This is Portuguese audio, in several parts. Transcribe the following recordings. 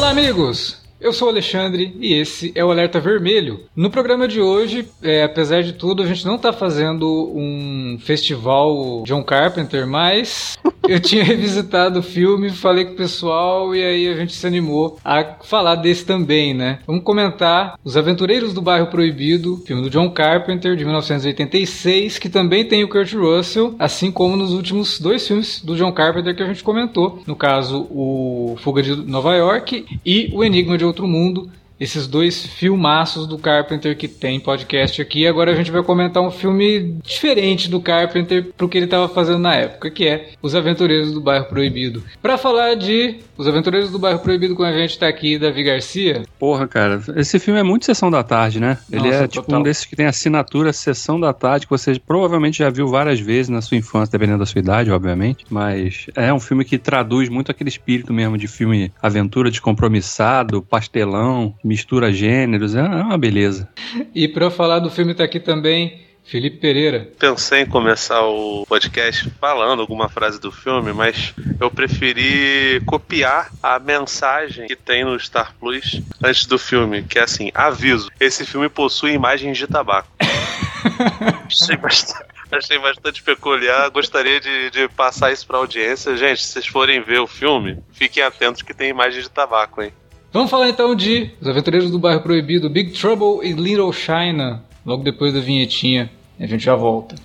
Olá, amigos! Eu sou o Alexandre e esse é o Alerta Vermelho. No programa de hoje, é, apesar de tudo, a gente não está fazendo um festival John Carpenter, mas eu tinha revisitado o filme, falei com o pessoal e aí a gente se animou a falar desse também, né? Vamos comentar Os Aventureiros do Bairro Proibido, filme do John Carpenter de 1986, que também tem o Kurt Russell, assim como nos últimos dois filmes do John Carpenter que a gente comentou, no caso o Fuga de Nova York e o Enigma de Outro Mundo, esses dois filmaços do Carpenter que tem podcast aqui. Agora a gente vai comentar um filme diferente do Carpenter pro que ele estava fazendo na época, que é Os Aventureiros do Bairro Proibido. Para falar de Os Aventureiros do Bairro Proibido com a gente tá aqui Davi Garcia. Porra, cara, esse filme é muito sessão da tarde, né? Ele Nossa, é tipo total. um desses que tem assinatura sessão da tarde que você provavelmente já viu várias vezes na sua infância, dependendo da sua idade, obviamente, mas é um filme que traduz muito aquele espírito mesmo de filme aventura descompromissado, pastelão, mistura gêneros, é uma beleza. E para falar do filme tá aqui também Felipe Pereira. Pensei em começar o podcast falando alguma frase do filme, mas eu preferi copiar a mensagem que tem no Star Plus antes do filme, que é assim: aviso, esse filme possui imagens de tabaco. Achei bastante. Achei bastante peculiar, gostaria de, de passar isso pra audiência. Gente, se vocês forem ver o filme, fiquem atentos que tem imagem de tabaco, hein? Vamos falar então de Os Aventureiros do Bairro Proibido, Big Trouble in Little China, logo depois da vinhetinha. A gente já volta.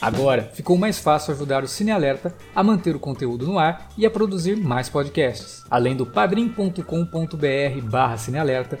Agora ficou mais fácil ajudar o Cine Alerta a manter o conteúdo no ar e a produzir mais podcasts. Além do padrim.com.br barra cinealerta,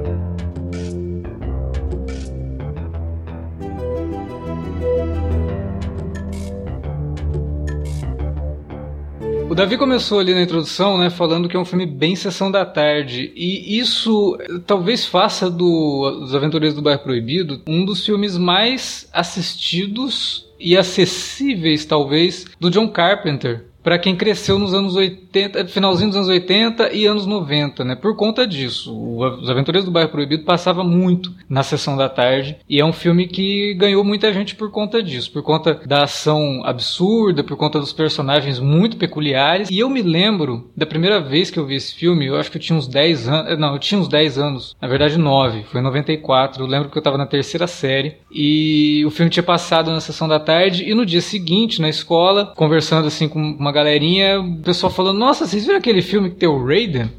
O Davi começou ali na introdução, né, falando que é um filme bem sessão da tarde, e isso eh, talvez faça do Os Aventureiros do Bairro Proibido um dos filmes mais assistidos e acessíveis, talvez, do John Carpenter. Pra quem cresceu nos anos 80, finalzinho dos anos 80 e anos 90, né? Por conta disso. Os Aventureiros do Bairro Proibido passava muito na sessão da tarde. E é um filme que ganhou muita gente por conta disso. Por conta da ação absurda, por conta dos personagens muito peculiares. E eu me lembro da primeira vez que eu vi esse filme, eu acho que eu tinha uns 10 anos. Não, eu tinha uns 10 anos. Na verdade, 9. Foi em 94. Eu lembro que eu tava na terceira série. E o filme tinha passado na sessão da tarde. E no dia seguinte, na escola, conversando assim com uma galerinha, o pessoal falando: Nossa, vocês viram aquele filme que tem o Raiden?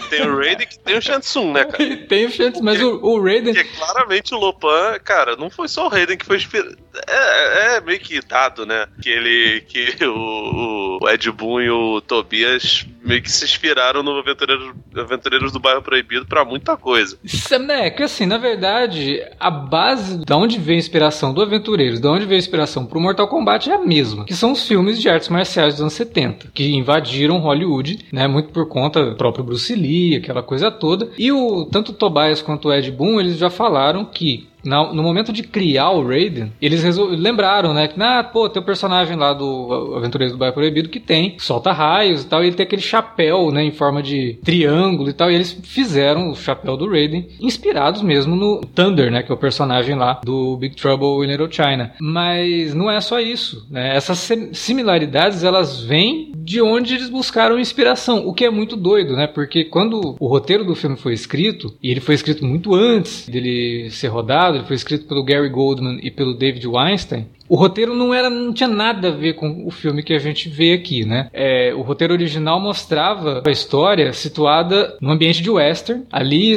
Que tem o Raiden que tem o Shansung, né, cara? tem o Shanks, mas o, o Raiden. Que é claramente o Lopan, cara, não foi só o Raiden que foi inspirado. É, é meio que dado, né? Que ele. Que o, o Ed Boon e o Tobias meio que se inspiraram no Aventureiros, Aventureiros do Bairro Proibido pra muita coisa. É, que assim, na verdade, a base da onde veio a inspiração do Aventureiros, da onde veio a inspiração pro Mortal Kombat é a mesma, que são os filmes de artes marciais dos anos 70, que invadiram Hollywood, né, muito por conta do próprio Bruce Lee, aquela coisa toda. E o tanto o Tobias quanto o Ed Boon, eles já falaram que na- no momento de criar o Raiden, eles lembraram, né? Que, ah, pô, tem o personagem lá do Aventureiros do Bairro Proibido que tem, solta raios e tal, e ele tem aquele chapéu, né, em forma de triângulo e tal, e eles fizeram o chapéu do Raiden, inspirados mesmo no Thunder, né, que é o personagem lá do Big Trouble in Little China. Mas não é só isso, né? Essas sim- similaridades, elas vêm de onde eles buscaram inspiração, o que é muito doido, né? Porque quando o roteiro do filme foi escrito, e ele foi escrito muito antes dele ser rodado, foi escrito pelo Gary Goldman e pelo David Weinstein, O roteiro não era, não tinha nada a ver com o filme que a gente vê aqui, né? É, o roteiro original mostrava a história situada no ambiente de western, ali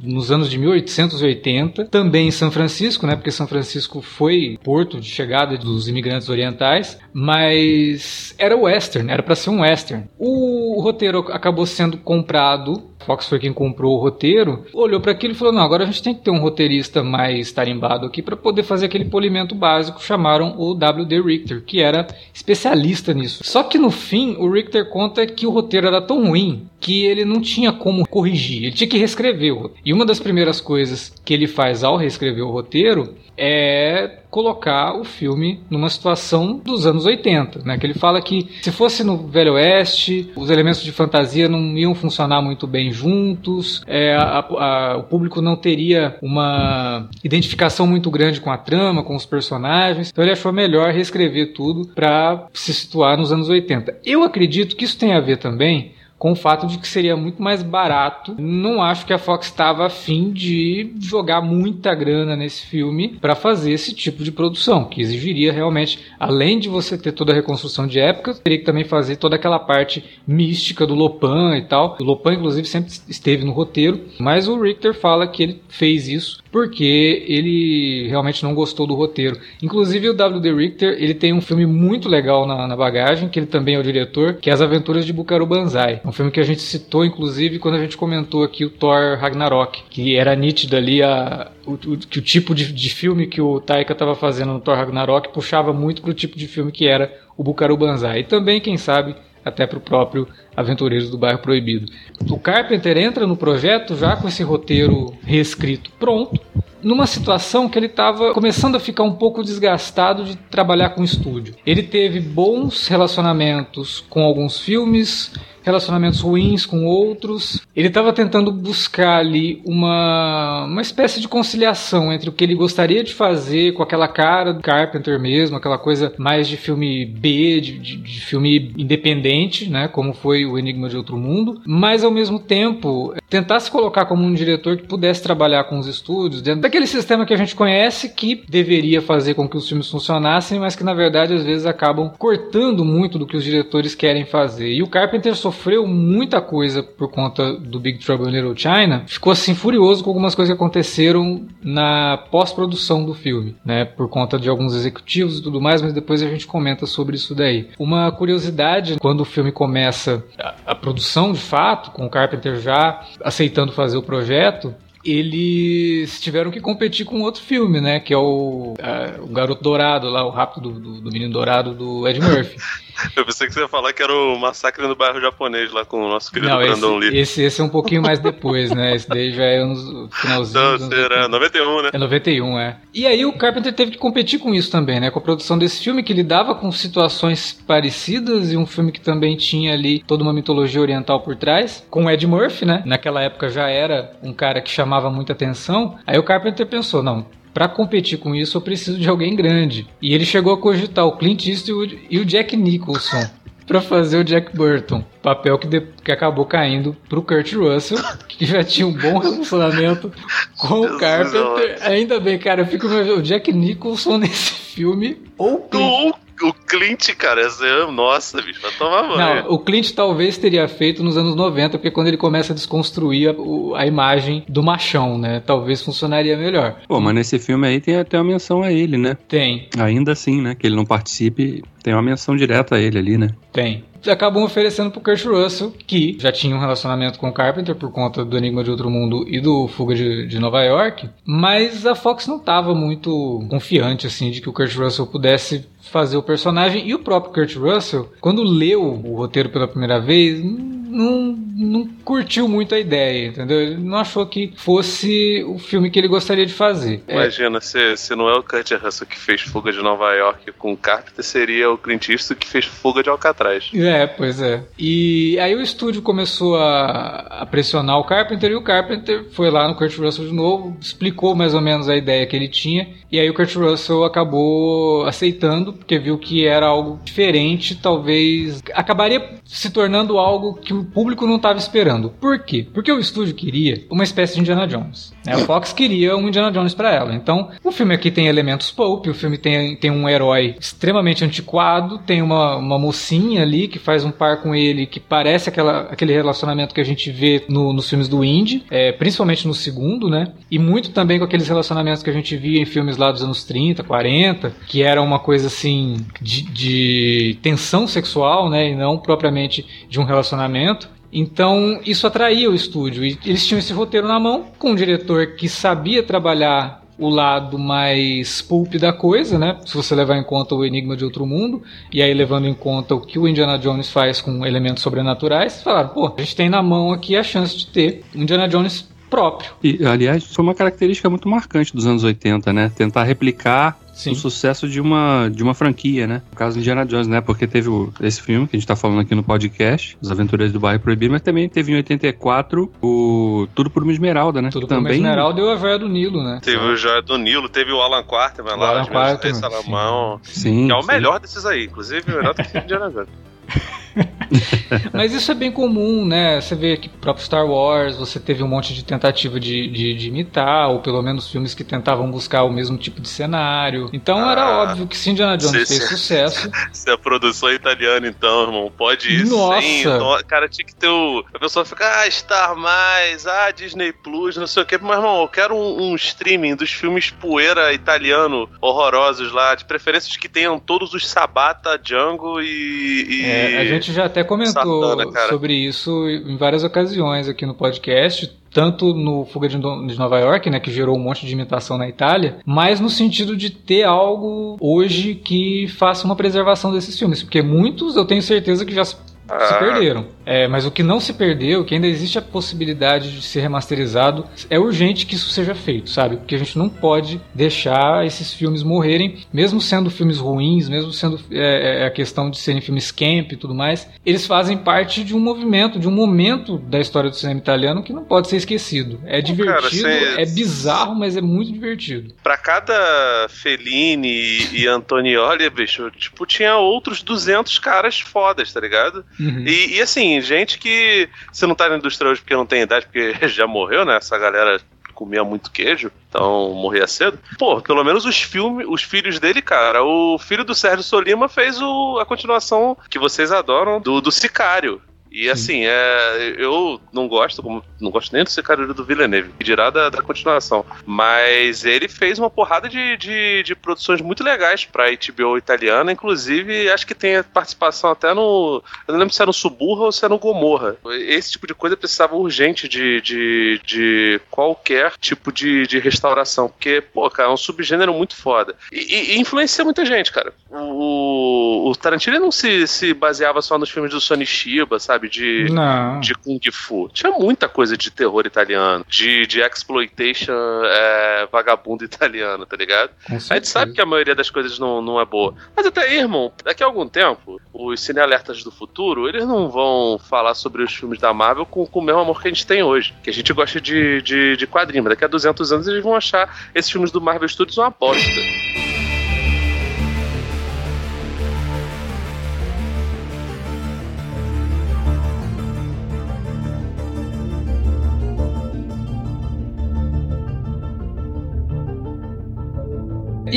nos anos de 1880, também em São Francisco, né? Porque São Francisco foi porto de chegada dos imigrantes orientais, mas era western, era para ser um western. O roteiro acabou sendo comprado Fox foi quem comprou o roteiro, olhou para aquilo e falou: não, agora a gente tem que ter um roteirista mais tarimbado aqui para poder fazer aquele polimento básico. Chamaram o W.D. Richter, que era especialista nisso. Só que no fim, o Richter conta que o roteiro era tão ruim que ele não tinha como corrigir, ele tinha que reescrever. E uma das primeiras coisas que ele faz ao reescrever o roteiro é colocar o filme numa situação dos anos 80, né? Que ele fala que se fosse no Velho Oeste, os elementos de fantasia não iam funcionar muito bem juntos, é, a, a, o público não teria uma identificação muito grande com a trama, com os personagens. Então ele achou melhor reescrever tudo para se situar nos anos 80. Eu acredito que isso tem a ver também com o fato de que seria muito mais barato. Não acho que a Fox estava afim de jogar muita grana nesse filme para fazer esse tipo de produção, que exigiria realmente, além de você ter toda a reconstrução de época, teria que também fazer toda aquela parte mística do Lopan e tal. O Lopan, inclusive, sempre esteve no roteiro, mas o Richter fala que ele fez isso porque ele realmente não gostou do roteiro. Inclusive o W.D. Richter, ele tem um filme muito legal na, na, bagagem, que ele também é o diretor, que é As Aventuras de Bukaru Banzai. Um filme que a gente citou, inclusive, quando a gente comentou aqui o Thor Ragnarok, que era nítido ali a, o, o, que o tipo de, de filme que o Taika estava fazendo no Thor Ragnarok puxava muito para o tipo de filme que era o Bukaru Banzai. E também, quem sabe, até para o próprio Aventureiros do Bairro Proibido. O Carpenter entra no projeto já com esse roteiro reescrito pronto, numa situação que ele estava começando a ficar um pouco desgastado de trabalhar com estúdio. Ele teve bons relacionamentos com alguns filmes, relacionamentos ruins com outros. Ele estava tentando buscar ali uma, uma espécie de conciliação entre o que ele gostaria de fazer com aquela cara do Carpenter mesmo, aquela coisa mais de filme B, de, de, de filme independente, né, como foi o Enigma de Outro Mundo, mas ao mesmo tempo tentar se colocar como um diretor que pudesse trabalhar com os estúdios dentro daquele sistema que a gente conhece que deveria fazer com que os filmes funcionassem, mas que na verdade às vezes acabam cortando muito do que os diretores querem fazer. E o Carpenter sofreu muita coisa por conta do Big Trouble in Little China, ficou assim furioso com algumas coisas que aconteceram na pós-produção do filme, né, por conta de alguns executivos e tudo mais, mas depois a gente comenta sobre isso daí. Uma curiosidade, quando o filme começa a, a produção de fato, com o Carpenter já aceitando fazer o projeto, eles tiveram que competir com outro filme, né? Que é o, a, o Garoto Dourado, lá, o Rápido do, do, do Menino Dourado do Ed Murphy. Eu pensei que você ia falar que era o Massacre no Bairro Japonês lá com o nosso querido Não, Brandon esse, Lee. Esse, esse é um pouquinho mais depois, né? Esse daí já é no finalzinho. Não, será 91, né? É 91, é. E aí o Carpenter teve que competir com isso também, né? Com a produção desse filme que lidava com situações parecidas e um filme que também tinha ali toda uma mitologia oriental por trás. Com o Ed Murphy, né? Naquela época já era um cara que chamava muita atenção. Aí o Carpenter pensou, não, para competir com isso, eu preciso de alguém grande. E ele chegou a cogitar o Clint Eastwood e o Jack Nicholson para fazer o Jack Burton, papel que, de, que acabou caindo pro Kurt Russell, que já tinha um bom relacionamento com o Carpenter. Ainda bem, cara, eu fico o Jack Nicholson nesse filme ou o Clint, cara, é, nossa, bicho, vai tomar banho. Não, o Clint talvez teria feito nos anos 90, porque quando ele começa a desconstruir a, a, imagem do machão, né? Talvez funcionaria melhor. Pô, mas nesse filme aí tem até uma menção a ele, né? Tem. Ainda assim, né? Que ele não participe, tem uma menção direta a ele ali, né? Tem acabam oferecendo pro Kurt Russell, que já tinha um relacionamento com o Carpenter por conta do Enigma de Outro Mundo e do Fuga de, de Nova York, mas a Fox não estava muito confiante assim de que o Kurt Russell pudesse fazer o personagem e o próprio Kurt Russell, quando leu o roteiro pela primeira vez, não, não curtiu muito a ideia, entendeu? Ele não achou que fosse o filme que ele gostaria de fazer. É. Imagina, é. se, se não é o Kurt Russell que fez Fuga de Nova York com o Carpenter, seria o Clint Eastwood que fez Fuga de Alcatraz. É, pois é. E aí o estúdio começou a, a pressionar o Carpenter e o Carpenter foi lá no Kurt Russell de novo, explicou mais ou menos a ideia que ele tinha e aí o Kurt Russell acabou aceitando porque viu que era algo diferente, talvez acabaria se tornando algo que o público não estava esperando. Por quê? Porque o estúdio queria uma espécie de Indiana Jones. Né? A Fox queria um Indiana Jones para ela. Então, o filme aqui tem elementos pulp, o filme tem, tem um herói extremamente antiquado, tem uma, uma mocinha ali que faz um par com ele que parece aquela, aquele relacionamento que a gente vê no, nos filmes do Indy, é, principalmente no segundo, né? E muito também com aqueles relacionamentos que a gente via em filmes lá dos anos 30, 40, que era uma coisa assim de, de tensão sexual, né? E não propriamente de um relacionamento. Então isso atraía o estúdio e eles tinham esse roteiro na mão com um diretor que sabia trabalhar o lado mais pulp da coisa, né? Se você levar em conta o Enigma de Outro Mundo, e aí levando em conta o que o Indiana Jones faz com elementos sobrenaturais, falaram, pô, a gente tem na mão aqui a chance de ter Indiana Jones próprio. E, aliás, foi uma característica muito marcante dos anos 80, né? Tentar replicar Sim. o sucesso de uma, de uma franquia, né? No caso de Indiana Jones, né? Porque teve o, esse filme que a gente tá falando aqui no podcast, Os Aventureiros do Bairro Proibido, mas também teve em 84 o Tudo por uma Esmeralda, né? Tudo também... por uma Esmeralda e a Joia do Nilo, né? Teve o Joia do Nilo, teve o Alan Quarterman lá, Alan Quarterman, Salamão, sim. que é o sim. melhor desses aí, inclusive melhor do que Indiana Jones. Mas isso é bem comum, né? Você vê que próprio Star Wars, você teve um monte de tentativa de, de, de, imitar, ou pelo menos filmes que tentavam buscar o mesmo tipo de cenário. Então ah, era óbvio que se Indiana Jones se, fez se, sucesso. Se a produção é italiana, então, irmão, pode ir Nossa. sim. Então, cara, tinha que ter o. A pessoa fica, ah, Star Mais, ah, Disney Plus, não sei o quê. Mas, irmão, eu quero um, um streaming dos filmes poeira italiano horrorosos lá, de preferências que tenham todos os Sabata, Django e. e... É, a gente já até comentou Satana, sobre isso em várias ocasiões aqui no podcast tanto no Fuga de Nova York, né, que gerou um monte de imitação na Itália, mas no sentido de ter algo hoje que faça uma preservação desses filmes, porque muitos eu tenho certeza que já se ah. perderam. É, mas o que não se perdeu, que ainda existe a possibilidade de ser remasterizado, é urgente que isso seja feito, sabe? Porque a gente não pode deixar esses filmes morrerem, mesmo sendo filmes ruins, mesmo sendo é, é, a questão de serem filmes camp e tudo mais, eles fazem parte de um movimento, de um momento da história do cinema italiano que não pode ser esquecido. É divertido, cara, é bizarro, mas é muito divertido. Para cada Fellini e Antonioli, bicho, tipo, tinha outros 200 caras fodas, tá ligado? Uhum. E, e assim, gente que você não tá na indústria hoje porque não tem idade, porque já morreu, né? Essa galera comia muito queijo, então morria cedo. Pô, pelo menos os filmes, os filhos dele, cara. O filho do Sérgio Solima fez o, a continuação que vocês adoram do, do Sicário. E assim, é, eu não gosto, não gosto nem do Sicario do Villeneuve, dirá da, da continuação. Mas ele fez uma porrada de, de, de produções muito legais pra HBO italiana, inclusive acho que tem participação até no. Eu não lembro se era no Suburra ou se era no Gomorra. Esse tipo de coisa precisava urgente de, de, de qualquer tipo de, de restauração, porque, pô, cara, é um subgênero muito foda. E, e influencia muita gente, cara. O, o Tarantino não se, se baseava só nos filmes do Sonny Shiba, sabe? Sabe? De, de Kung Fu. Tinha muita coisa de terror italiano, de, de exploitation é, vagabundo italiano, tá ligado? A gente sabe que a maioria das coisas não, não é boa. Mas até aí, irmão, daqui a algum tempo, os cinealertas do futuro, eles não vão falar sobre os filmes da Marvel com, com o mesmo amor que a gente tem hoje. Que a gente gosta de, de, de quadrinho, mas daqui a 200 anos eles vão achar esses filmes do Marvel Studios uma bosta.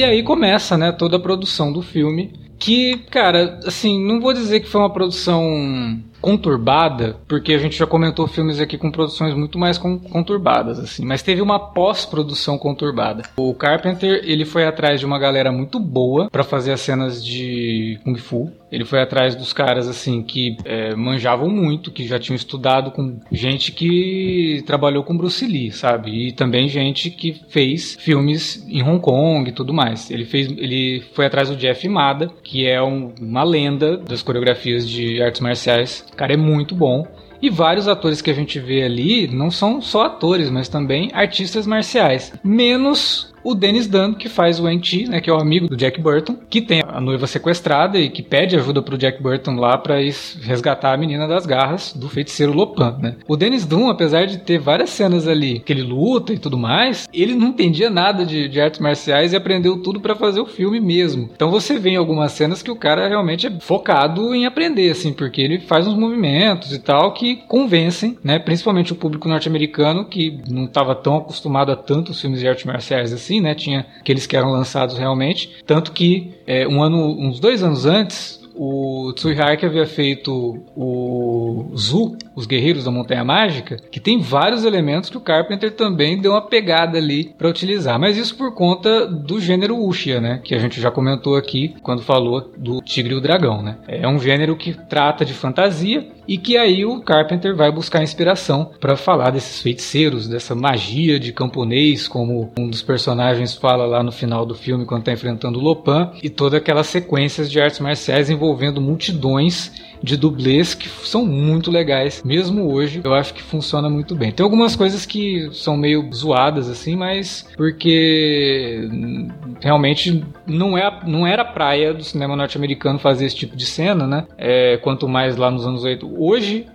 E aí começa, né, toda a produção do filme. Que, cara, assim, não vou dizer que foi uma produção conturbada, porque a gente já comentou filmes aqui com produções muito mais conturbadas, assim, mas teve uma pós-produção conturbada. O Carpenter, ele foi atrás de uma galera muito boa para fazer as cenas de Kung Fu. Ele foi atrás dos caras, assim, que é, manjavam muito, que já tinham estudado com gente que trabalhou com Bruce Lee, sabe? E também gente que fez filmes em Hong Kong e tudo mais. Ele fez, ele foi atrás do Jeff Mada, que é um, uma lenda das coreografias de artes marciais cara é muito bom. E vários atores que a gente vê ali não são só atores, mas também artistas marciais. Menos o Dennis Dunn, que faz o N.T., né, que é o amigo do Jack Burton, que tem a noiva sequestrada e que pede ajuda pro Jack Burton lá para resgatar a menina das garras do feiticeiro Lopan, né? O Dennis Dunn, apesar de ter várias cenas ali que ele luta e tudo mais, ele não entendia nada de, de artes marciais e aprendeu tudo para fazer o filme mesmo. Então você vê em algumas cenas que o cara realmente é focado em aprender, assim, porque ele faz uns movimentos e tal que convencem, né? Principalmente o público norte-americano que não estava tão acostumado a tantos filmes de artes marciais assim, né? Tinha aqueles que eram lançados realmente, tanto que é, um ano, uns dois anos antes, o Tsuhihara havia feito o Zu, os Guerreiros da Montanha Mágica, que tem vários elementos que o Carpenter também deu uma pegada ali para utilizar. Mas isso por conta do gênero Wuxia, né? Que a gente já comentou aqui quando falou do Tigre e o Dragão, né? É um gênero que trata de fantasia e que aí o Carpenter vai buscar inspiração para falar desses feiticeiros, dessa magia de camponês, como um dos personagens fala lá no final do filme quando está enfrentando o Lopan, e todas aquelas sequências de artes marciais envolvendo multidões de dublês que são muito legais. Mesmo hoje, eu acho que funciona muito bem. Tem algumas coisas que são meio zoadas, assim, mas porque realmente não, é, não era praia do cinema norte-americano fazer esse tipo de cena, né? É, quanto mais lá nos anos 80. Hoje,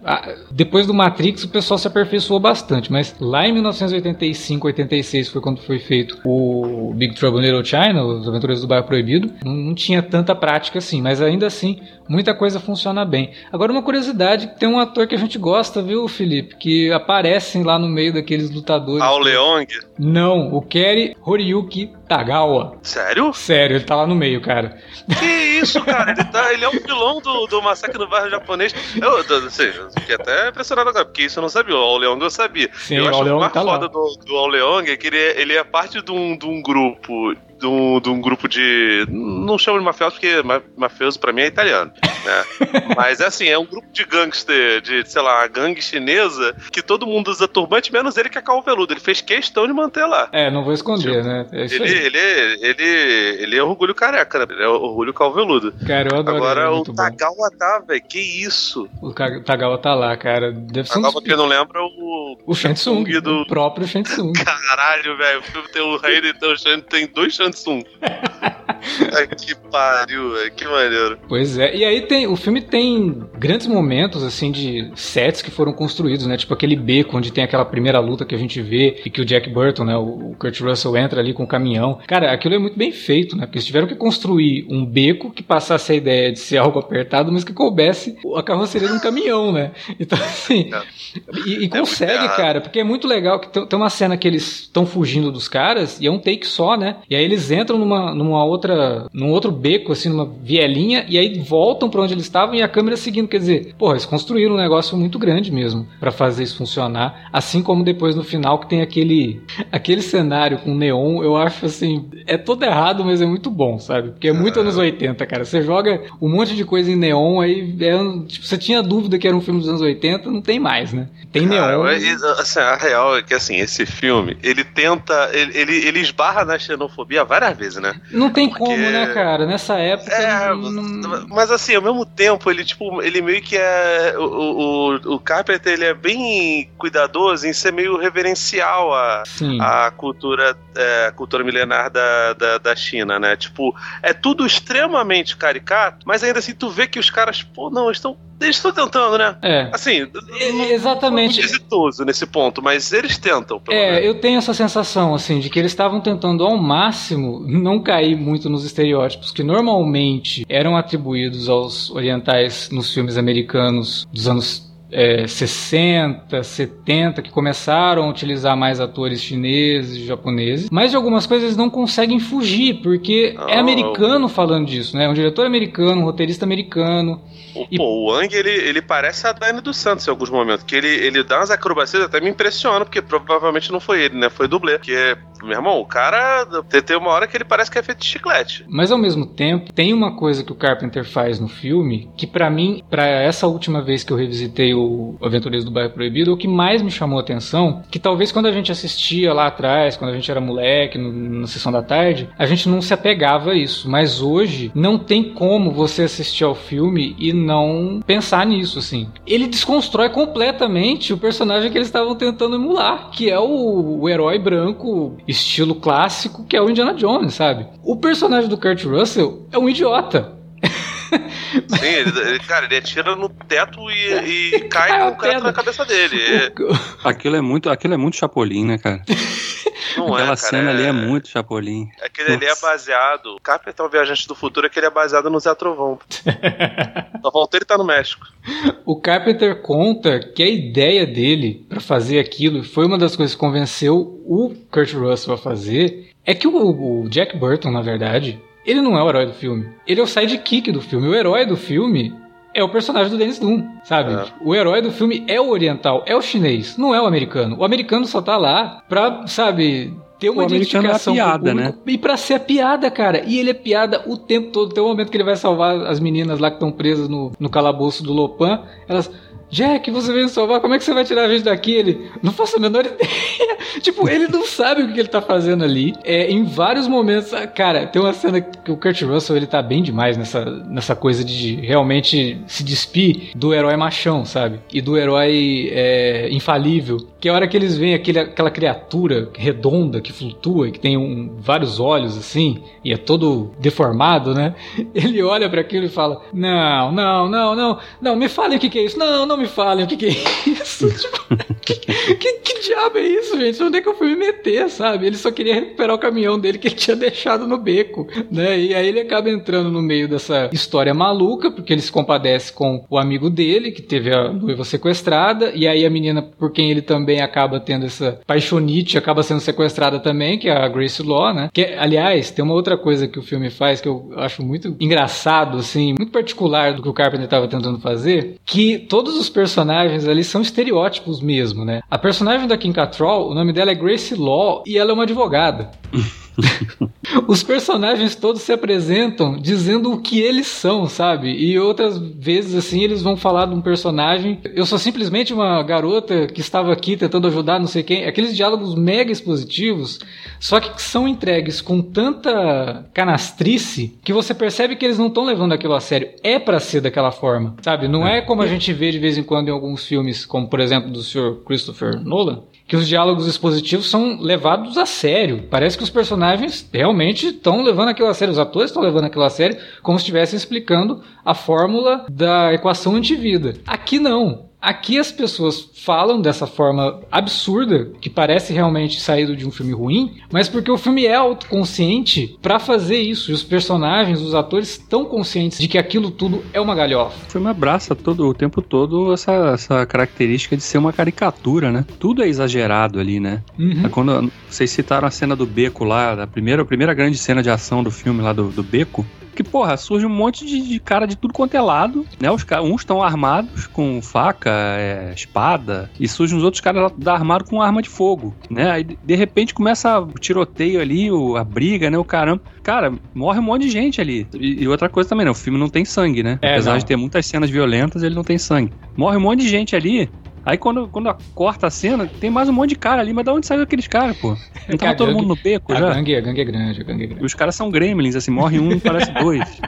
depois do Matrix, o pessoal se aperfeiçoou bastante, mas lá em 1985, 86 foi quando foi feito o Big Trouble in Little China, Os Aventureiros do Bairro Proibido, não, não tinha tanta prática assim, mas ainda assim, muita coisa funciona bem. Agora, uma curiosidade: tem um ator que a gente gosta, viu, Felipe? Que aparecem lá no meio daqueles lutadores. Ao Leong? Não, o Kerry Horiyuki Tagawa. Sério? Sério, ele tá lá no meio, cara. Que isso, cara? Ele, tá, ele é um vilão do, do Massacre no Bairro Japonês. Eu, assim, eu fiquei até impressionado agora, porque isso eu não sabia. O Ao Leong eu sabia. Sim, eu acho o mais tá foda lá. do, do Ao Leong é que ele é, ele é parte de um, de um grupo de um, de um grupo de. Não chamo de mafioso porque ma- mafioso pra mim é italiano. Né? Mas é assim, é um grupo de gangster, de, sei lá, gangue chinesa, que todo mundo usa turbante, menos ele que é calvo veludo. Ele fez questão de manter lá. É, não vou esconder, né? É Ele, ele, ele, ele é orgulho careca, né? Ele é orgulho calveludo. Cara, eu adoro Agora ele, é o bom. Tagawa tá, velho. Que isso? O Tagawa tá lá, cara. Deve ser um Tagawa, quem não lembra, o. O Shansung, do- o próprio Shansung. Caralho, velho. O filme tem o Raiden e tem o tem dois Shansung. Ai, que pariu. Que maneiro. Pois é, e aí tem, o filme tem grandes momentos, assim, de sets que foram construídos, né? Tipo aquele beco onde tem aquela primeira luta que a gente vê e que o Jack Burton, né? O Kurt Russell entra ali com o caminhão. Cara, aquilo é muito bem feito, né? Porque eles tiveram que construir um beco que passasse a ideia de ser algo apertado, mas que coubesse a carroceria de um caminhão, né? Então, assim, e, e consegue, errado. cara, porque é muito legal que tem, tem uma cena que eles estão fugindo dos caras e é um take só, né? E aí eles entram numa, numa outra, num outro beco, assim, numa vielinha, e aí voltam pra onde eles estavam e a câmera seguindo. Quer dizer, porra, eles construíram um negócio muito grande mesmo pra fazer isso funcionar. Assim como depois no final que tem aquele, aquele cenário com neon, eu acho assim, é todo errado, mas é muito bom, sabe? Porque é muito anos 80, cara. Você joga um monte de coisa em neon, aí é, tipo, você tinha dúvida que era um filme dos anos 80, não tem mais, né? Tem Cara, neon. mas, assim, a real é que assim, esse filme, ele tenta. Ele, ele, ele esbarra na xenofobia várias vezes, né? Não tem Porque- como, né, cara? Nessa época. É, não- mas assim, ao mesmo tempo, ele tipo, ele meio que é. O, o, o Carpenter ele é bem cuidadoso em ser meio reverencial a, Sim. a cultura, é, cultura milenar da, da, da China, né? Tipo, é tudo extremamente caricato, mas ainda assim tu vê que os caras, pô, não, estão. Eles estão tentando, né? É. Assim, É, não- exatamente. muito exitoso nesse ponto, mas eles tentam, menos. É, eu tenho essa sensação, assim, de que eles estavam tentando ao máximo não cair muito nos estereótipos que normalmente eram atribuídos aos orientais nos filmes americanos dos anos é, 60, 70, que começaram a utilizar mais atores chineses, japoneses, mas de algumas coisas eles não conseguem fugir, porque é Não. americano falando disso, né? É um diretor americano, um roteirista americano. O, E- pô, o Wang, ele, ele parece a Dani dos Santos em alguns momentos, que ele, ele dá umas acrobacias até me impressiona, porque provavelmente não foi ele, né? Foi dublê. Porque, meu irmão, o cara tem, uma hora que ele parece que é feito de chiclete. Mas ao mesmo tempo, tem uma coisa que o Carpenter faz no filme que pra mim, pra essa última vez que eu revisitei o Aventureiros do Bairro Proibido, é o que mais me chamou a atenção, que talvez quando a gente assistia lá atrás, quando a gente era moleque, no- na sessão da tarde, a gente não se apegava a isso, mas hoje não tem como você assistir ao filme e não pensar nisso, assim. Ele desconstrói completamente o personagem que eles estavam tentando emular, que é o, o herói branco, estilo clássico que é o Indiana Jones, sabe? O personagem do Kurt Russell é um idiota. Sim, ele, cara, ele atira no teto e, e cai com o teto na cabeça dele. Aquilo é muito, aquilo é muito Chapolin, né, cara? Não Aquela é, cara, cena é... ali é muito Chapolin. Aquele ali é baseado. O Carpenter é o Viajante do Futuro, aquele é baseado no Zé Trovão. Só faltou ele tá no México. O Carpenter conta que a ideia dele para fazer aquilo foi uma das coisas que convenceu o Kurt Russell a fazer. É que o, o Jack Burton, na verdade, ele não é o herói do filme. Ele é o sidekick do filme. O herói do filme é o personagem do Dennis Doom, sabe? É. O herói do filme é o oriental, é o chinês, não é o americano. O americano só tá lá pra, sabe, ter uma o identificação é piada, né? E pra ser a piada, cara. E ele é piada o tempo todo. Tem um momento que ele vai salvar as meninas lá que estão presas no, no calabouço do Lopan. Elas. Jack, você veio salvar, como é que você vai tirar a gente daqui? Ele, não faço a menor ideia. tipo, ele não sabe o que ele tá fazendo ali. É, em vários momentos, cara, tem uma cena que o Kurt Russell, ele tá bem demais nessa, nessa coisa de realmente se despir do herói machão, sabe? E do herói é, infalível. Que é a hora que eles veem aquele, aquela criatura redonda que flutua, que tem um, vários olhos assim, e é todo deformado, né? Ele olha para aquilo e fala: Não, não, não, não, não, me fale o que, que é isso. Não, não me falem o que, que é isso. tipo, que, que, que, diabo é isso, gente? Onde é que eu fui me meter, sabe? Ele só queria recuperar o caminhão dele que ele tinha deixado no beco, né? E aí ele acaba entrando no meio dessa história maluca, porque ele se compadece com o amigo dele, que teve a noiva sequestrada, e aí a menina por quem ele também acaba tendo essa paixonite, acaba sendo sequestrada também, que é a Grace Law, né? Que, aliás, tem uma outra coisa que o filme faz que eu acho muito engraçado, assim, muito particular do que o Carpenter estava tentando fazer, que todos os os personagens ali são estereótipos mesmo, né? A personagem da Kim Cattrall, o nome dela é Grace Law e ela é uma advogada. Os personagens todos se apresentam dizendo o que eles são, sabe? E outras vezes, assim, eles vão falar de um personagem. Eu sou simplesmente uma garota que estava aqui tentando ajudar não sei quem. Aqueles diálogos mega expositivos, só que são entregues com tanta canastrice que você percebe que eles não estão levando aquilo a sério. É para ser daquela forma, sabe? Não é como a gente vê de vez em quando em alguns filmes, como por exemplo do Sr. Christopher Nolan, que os diálogos expositivos são levados a sério. Parece que os personagens realmente estão levando aquilo a sério, os atores estão levando aquilo a sério, como se estivessem explicando a fórmula da equação antivida. Aqui não. Aqui as pessoas falam dessa forma absurda, que parece realmente saído de um filme ruim, mas porque o filme é autoconsciente para fazer isso. E os personagens, os atores estão conscientes de que aquilo tudo é uma galhofa. O filme abraça todo o tempo todo essa, essa característica de ser uma caricatura, né? Tudo é exagerado ali, né? Uhum. É quando vocês citaram a cena do beco lá, a primeira, a primeira grande cena de ação do filme lá do, do beco, que, porra, surge um monte de, de, cara de tudo quanto é lado, né? Os, uns estão armados com faca, é, espada, e surgem os outros caras da armado com arma de fogo, né? Aí, de repente, começa o tiroteio ali, o, a briga, né? O caramba. Cara, morre um monte de gente ali. E, e outra coisa também, né? O filme não tem sangue, né? É, Apesar não. de ter muitas cenas violentas, ele não tem sangue. Morre um monte de gente ali, Aí quando, quando corta a cena, tem mais um monte de cara ali, mas da onde saiu aqueles caras, pô? Não tava todo gangue, mundo no beco a já? Gangue, a gangue é grande, a gangue é grande. Os caras são gremlins, assim, morre um e parece dois.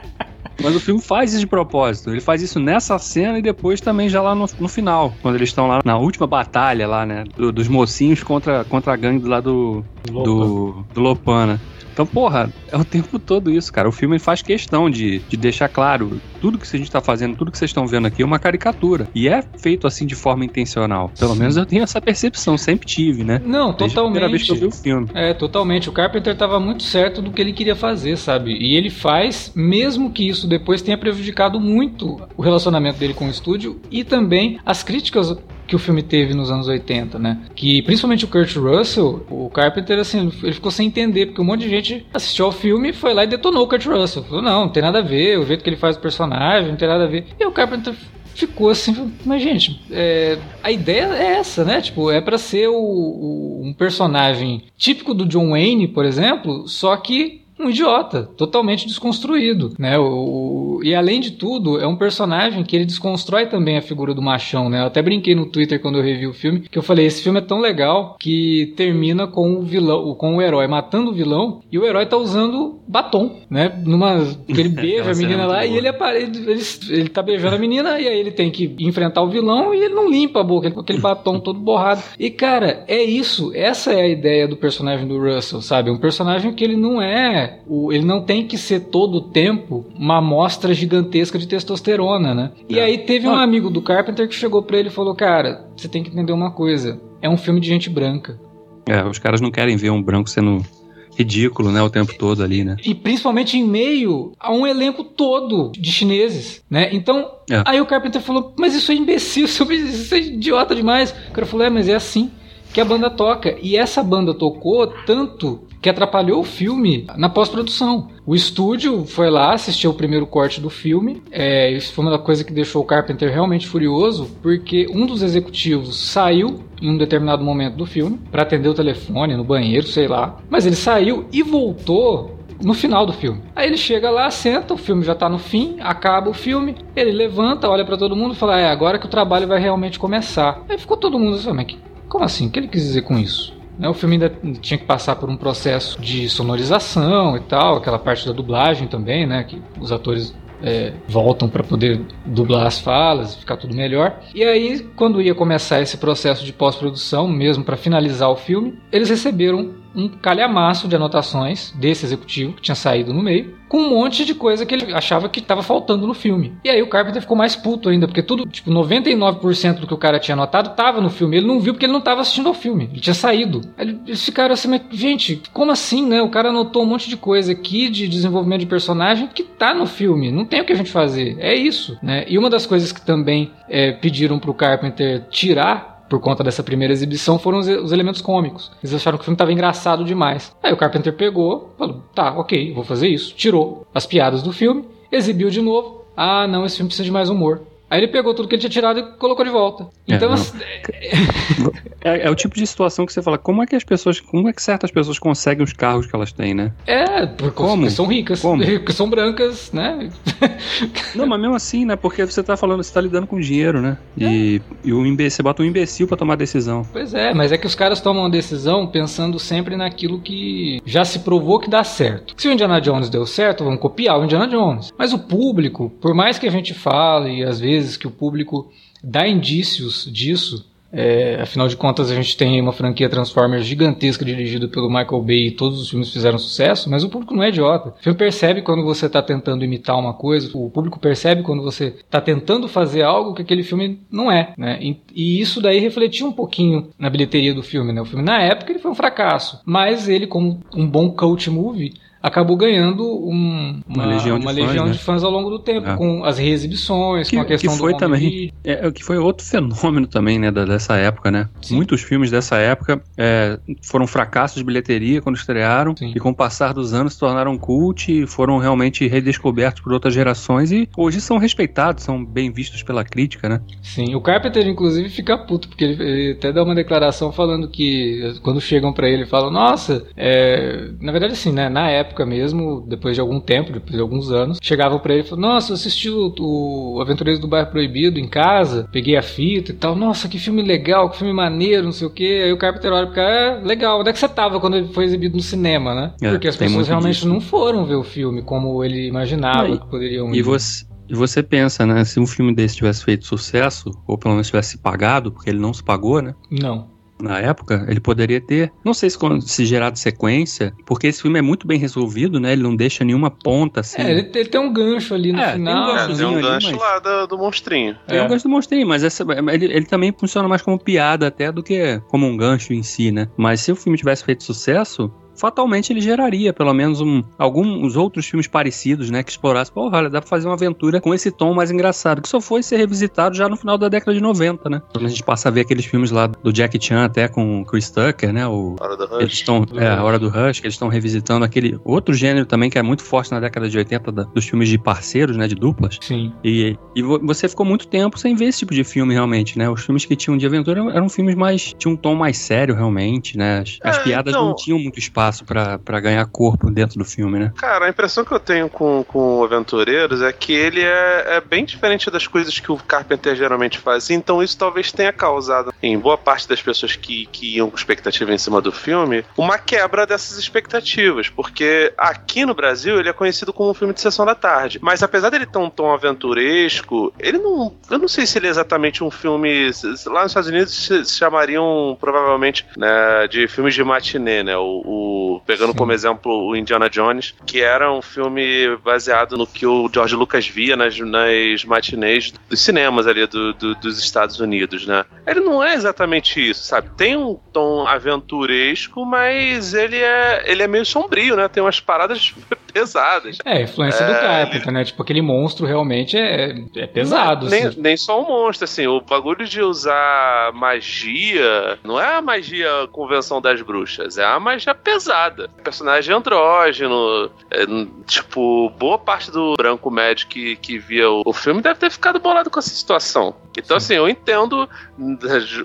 Mas o filme faz isso de propósito. Ele faz isso nessa cena e depois também já lá no, no final, quando eles estão lá na última batalha lá, né? Do, dos mocinhos contra, contra a gangue lá do, do, do, do Lopana. Então, porra, é o tempo todo isso, cara. O filme faz questão de, de deixar claro tudo que a gente tá fazendo, tudo que vocês estão vendo aqui é uma caricatura. E é feito assim de forma intencional. Pelo menos eu tenho essa percepção, sempre tive, né? Não, Desde totalmente. A primeira vez que eu vi o filme. É, totalmente. O Carpenter tava muito certo do que ele queria fazer, sabe? E ele faz, mesmo que isso depois tenha prejudicado muito o relacionamento dele com o estúdio e também as críticas que o filme teve nos anos 80, né? Que principalmente o Kurt Russell, o Carpenter, assim, ele ficou sem entender, porque um monte de gente assistiu ao filme, foi lá e detonou o Kurt Russell. Falou, não, não tem nada a ver, o jeito que ele faz o personagem, não tem nada a ver. E o Carpenter ficou assim, mas gente, é, a ideia é essa, né? Tipo, é para ser o, o, um personagem típico do John Wayne, por exemplo, só que um idiota, totalmente desconstruído, né? O, e além de tudo, é um personagem que ele desconstrói também a figura do machão, né? Eu até brinquei no Twitter quando eu revi o filme, que eu falei, esse filme é tão legal que termina com o vilão, com o herói matando o vilão e o herói tá usando batom, né? Numa que ele beija a menina lá e ele, ele, ele, ele tá beijando a menina e aí ele tem que enfrentar o vilão e ele não limpa a boca, com aquele batom todo borrado. E cara, é isso, essa é a ideia do personagem do Russell, sabe? Um personagem que ele não é, o, ele não tem que ser todo o tempo uma amostra gigantesca de testosterona, né? E é. aí teve um amigo do Carpenter que chegou para ele e falou: "Cara, você tem que entender uma coisa. É um filme de gente branca. É, os caras não querem ver um branco sendo ridículo, né, o tempo todo ali, né? E principalmente em meio a um elenco todo de chineses, né? Então, é. aí o Carpenter falou, mas isso é imbecil, isso é idiota demais. O cara falou, é, mas é assim que a banda toca. E essa banda tocou tanto que atrapalhou o filme na pós-produção. O estúdio foi lá, assistiu o primeiro corte do filme. É, isso foi uma coisa que deixou o Carpenter realmente furioso, porque um dos executivos saiu em um determinado momento do filme para atender o telefone no banheiro, sei lá. Mas ele saiu e voltou no final do filme. Aí ele chega lá, senta, o filme já tá no fim, acaba o filme, ele levanta, olha para todo mundo e fala: É, agora que o trabalho vai realmente começar. Aí ficou todo mundo assim, como assim? O que ele quis dizer com isso? Né, o filme ainda tinha que passar por um processo de sonorização e tal, aquela parte da dublagem também, né? Que os atores é, voltam para poder dublar as falas, ficar tudo melhor. E aí, quando ia começar esse processo de pós-produção, mesmo para finalizar o filme, eles receberam um calhamaço de anotações desse executivo que tinha saído no meio, com um monte de coisa que ele achava que estava faltando no filme. E aí o Carpenter ficou mais puto ainda, porque tudo, tipo, 99% do que o cara tinha anotado estava no filme. Ele não viu porque ele não estava assistindo ao filme, ele tinha saído. Aí eles ficaram assim, mas gente, como assim, né? O cara anotou um monte de coisa aqui de desenvolvimento de personagem que tá no filme, não tem o que a gente fazer. É isso, né? E uma das coisas que também é, pediram pro Carpenter tirar por conta dessa primeira exibição foram os, os elementos cômicos. Eles acharam que o filme estava engraçado demais. Aí o Carpenter pegou, falou: tá, ok, vou fazer isso. Tirou as piadas do filme, exibiu de novo. Ah, não, esse filme precisa de mais humor. Aí ele pegou tudo que ele tinha tirado e colocou de volta. É, então, é, é, é, o tipo de situação que você fala, como é que as pessoas, como é que certas pessoas conseguem os carros que elas têm, né? É, porque como? são ricas, como? porque são brancas, né? Não, mas mesmo assim, né? Porque você tá falando, você tá lidando com dinheiro, né? E, é. e o imbecil, você bota um imbecil para tomar decisão. Pois é, mas é que os caras tomam a decisão pensando sempre naquilo que já se provou que dá certo. Se o Indiana Jones deu certo, vamos copiar o Indiana Jones. Mas o público, por mais que a gente fale, às vezes vezes que o público dá indícios disso. É, afinal de contas, a gente tem uma franquia Transformers gigantesca dirigida pelo Michael Bay e todos os filmes fizeram sucesso, mas o público não é idiota. O filme percebe quando você está tentando imitar uma coisa, o público percebe quando você está tentando fazer algo que aquele filme não é. Né? E, e, isso daí refletiu um pouquinho na bilheteria do filme. Né? O filme, na época, ele foi um fracasso, mas ele, como um bom cult movie, acabou ganhando um, uma, uma, legião, de, uma fãs, legião né? de, fãs, ao longo do tempo, é. com as reexibições, que, com a questão que foi do também é, é, que foi outro fenômeno também, né, da, dessa época, né? Sim. Muitos filmes dessa época é, foram fracassos de bilheteria quando estrearam Sim. e com o passar dos anos se tornaram cult e foram realmente redescobertos por outras gerações e hoje são respeitados, são bem vistos pela crítica, né? Sim, o Carpenter inclusive fica puto porque ele, ele até dá uma declaração falando que quando chegam para ele falam, nossa, é... na verdade assim, né, na época época mesmo, depois de algum tempo, depois de alguns anos, chegavam para ele e falavam: Nossa, eu assisti o, o Aventureiros do Bairro Proibido em casa, peguei a fita e tal. Nossa, que filme legal, que filme maneiro, não sei o que. Aí o Carpenter olha cara: é, legal, onde é que você tava quando ele foi exibido no cinema, né? É, Porque as pessoas realmente disso. não foram ver o filme como ele imaginava não, que poderiam ir. E você. E você pensa, né? Se um filme desse tivesse feito sucesso, ou pelo menos tivesse pagado, porque ele não se pagou, né? Não na época, ele poderia ter, não sei se, se gerado sequência, porque esse filme é muito bem resolvido, né? Ele não deixa nenhuma ponta assim. É, ele, ele tem um gancho ali no é, final. Tem um, é, tem um gancho ali, mas... lá do, do monstrinho. Tem é. um gancho do monstrinho, mas essa, ele, ele também funciona mais como piada até do que como um gancho em si, né? Mas se o filme tivesse feito sucesso, fatalmente ele geraria pelo menos um, alguns outros filmes parecidos, né? Que explorassem, pô, olha, dá pra fazer uma aventura com esse tom mais engraçado, que só foi ser revisitado já no final da década de 90, né? Quando a gente passa a ver aqueles filmes lá do Jack Chan até com Chris Tucker, né? O, Hora do Rush. Eles estão, é, a Hora do Rush, que eles estão revisitando aquele outro gênero também que é muito forte na década de 80 da, dos filmes de parceiros, né? De duplas. Sim. E, e você ficou muito tempo sem ver esse tipo de filme realmente, né? Os filmes que tinham de aventura eram, eram filmes mais. tinham um tom mais sério realmente, né? As, as é, piadas então... não tinham muito espaço espaço para ganhar corpo dentro do filme, né? Cara, a impressão que eu tenho com, com o Aventureiros é que ele é, é bem diferente das coisas que o Carpenter geralmente faz. Então isso talvez tenha causado, em boa parte das pessoas que, que iam com expectativa em cima do filme, uma quebra dessas expectativas. Porque aqui no Brasil ele é conhecido como um filme de sessão da tarde. Mas apesar dele ter um tom aventuresco, ele não. Eu não sei se ele é exatamente um filme. Lá nos Estados Unidos se chamariam provavelmente né, de filmes de matinê, né? O, o pegando Sim. como exemplo o Indiana Jones, que era um filme baseado no que o George Lucas via nas, nas matinês dos cinemas ali do, do, dos Estados Unidos, né? Ele não é exatamente isso, sabe? Tem um tom aventuresco, mas ele é, ele é meio sombrio, né? Tem umas paradas pesadas. É, influência é, do Carpenter, né? Tipo, aquele monstro realmente é, é pesado. Não, nem, assim. nem só um monstro, assim. O bagulho de usar magia não é a magia convenção das bruxas, é a magia pesada. Personagem andrógeno, é, tipo, boa parte do branco médio que, que via o, o filme deve ter ficado bolado com essa situação. Então, Sim. assim, eu entendo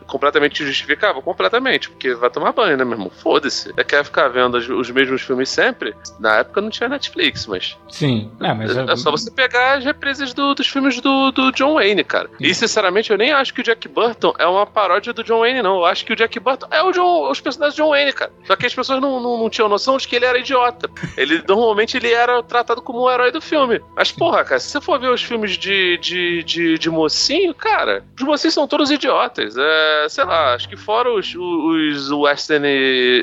completamente justificável, completamente, porque vai tomar banho, né, meu irmão? Foda-se. É quer ficar vendo os mesmos filmes sempre? Na época não tinha Netflix, mas. Sim, é, mas. É, é só você pegar as reprises do, dos filmes do, do John Wayne, cara. Sim. E, sinceramente, eu nem acho que o Jack Burton é uma paródia do John Wayne, não. Eu acho que o Jack Burton é o John, os personagens do John Wayne, cara. Só que as pessoas não, não, não tinham noção de que ele era idiota. Ele, normalmente, ele era tratado como um herói do filme. Mas, porra, cara, se você for ver os filmes de, de, de, de mocinho, cara, os mocinhos são todos idiotas. É, sei lá, acho que fora os, os western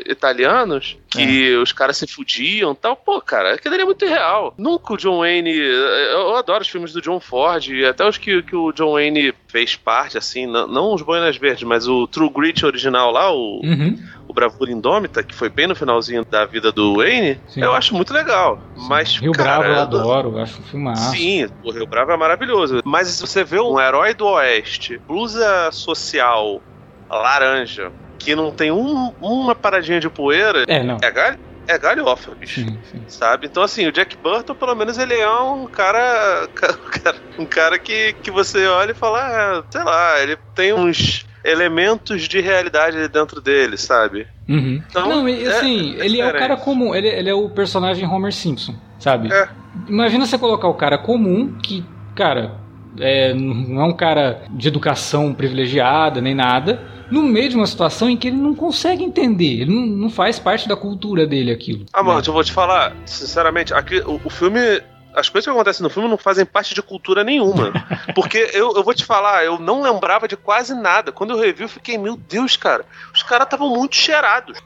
italianos, que é. os caras se fudiam e tal, pô, cara, aquilo ali é muito irreal. Nunca o John Wayne. Eu adoro os filmes do John Ford, até os que, que o John Wayne fez parte, assim, não, não os Boinas Verdes, mas o True Grit original lá, o, uhum. o Bravura Indômita, que foi bem no finalzinho da vida do Wayne, Sim. eu acho muito legal. Sim. Mas, Rio cara, Bravo eu adoro, eu acho um filmaço. Sim, o Rio Bravo é maravilhoso. Mas se você vê um herói do Oeste, blusa social laranja, que não tem um, uma paradinha de poeira, é, não. é galho? É galhofa, bicho. Sim, sim. Sabe? Então, assim, o Jack Burton, pelo menos, ele é um cara. Um cara que, que você olha e fala, ah, sei lá, ele tem uns elementos de realidade dentro dele, sabe? Uhum. Então, Não, e, é assim, é, ele é o cara comum, ele, ele é o personagem Homer Simpson, sabe? É. Imagina você colocar o cara comum que, cara, é, não é um cara de educação privilegiada nem nada no meio de uma situação em que ele não consegue entender, ele não, não faz parte da cultura dele aquilo. Ah, mano, né? eu vou te falar, sinceramente, aqui, o, o filme as coisas que acontecem no filme não fazem parte de cultura nenhuma. Porque eu, eu vou te falar, eu não lembrava de quase nada. Quando eu revi, eu fiquei, meu Deus, cara, os caras estavam muito cheirados.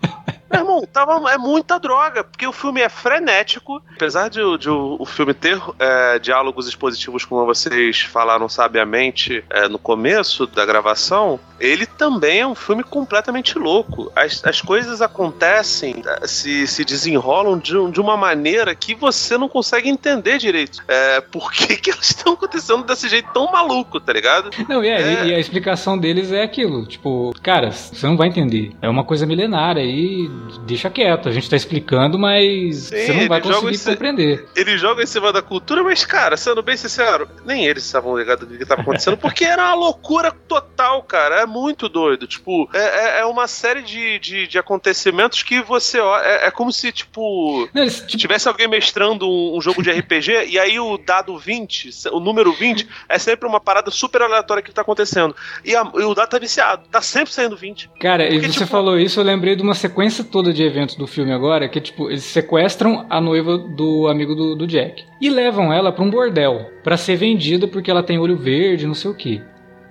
Meu irmão, tava, é muita droga, porque o filme é frenético. Apesar de, de o, o, filme ter é, diálogos expositivos, como vocês falaram sabiamente é, no começo da gravação, ele também é um filme completamente louco. As, as coisas acontecem, se, se desenrolam de, de uma maneira que você não consegue entender direito. É, por que, que elas estão acontecendo desse jeito tão maluco, tá ligado? Não, e, é, e a explicação deles é aquilo. Tipo, cara, você não vai entender. É uma coisa milenária aí deixa quieto, a gente tá explicando, mas Sim, você não vai conseguir esse, compreender. Ele joga em cima da cultura, mas, cara, sendo bem sincero, nem eles estavam ligados do que tava acontecendo, porque era uma loucura total, cara. É muito doido. Tipo, é, é, é uma série de, de, de, acontecimentos que você. É, é como se, tipo, não, eles, tipo... tivesse alguém mestrando um, um, jogo de RPG e aí o dado 20, o número 20, é sempre uma parada super aleatória que tá acontecendo. E, a, e o dado tá viciado, tá sempre saindo 20. Cara, porque, e você tipo... falou isso, eu lembrei de uma sequência toda de eventos do filme agora, que tipo, eles sequestram a noiva do amigo do, do Jack e levam ela para um bordel para ser vendida porque ela tem olho verde, não sei o que.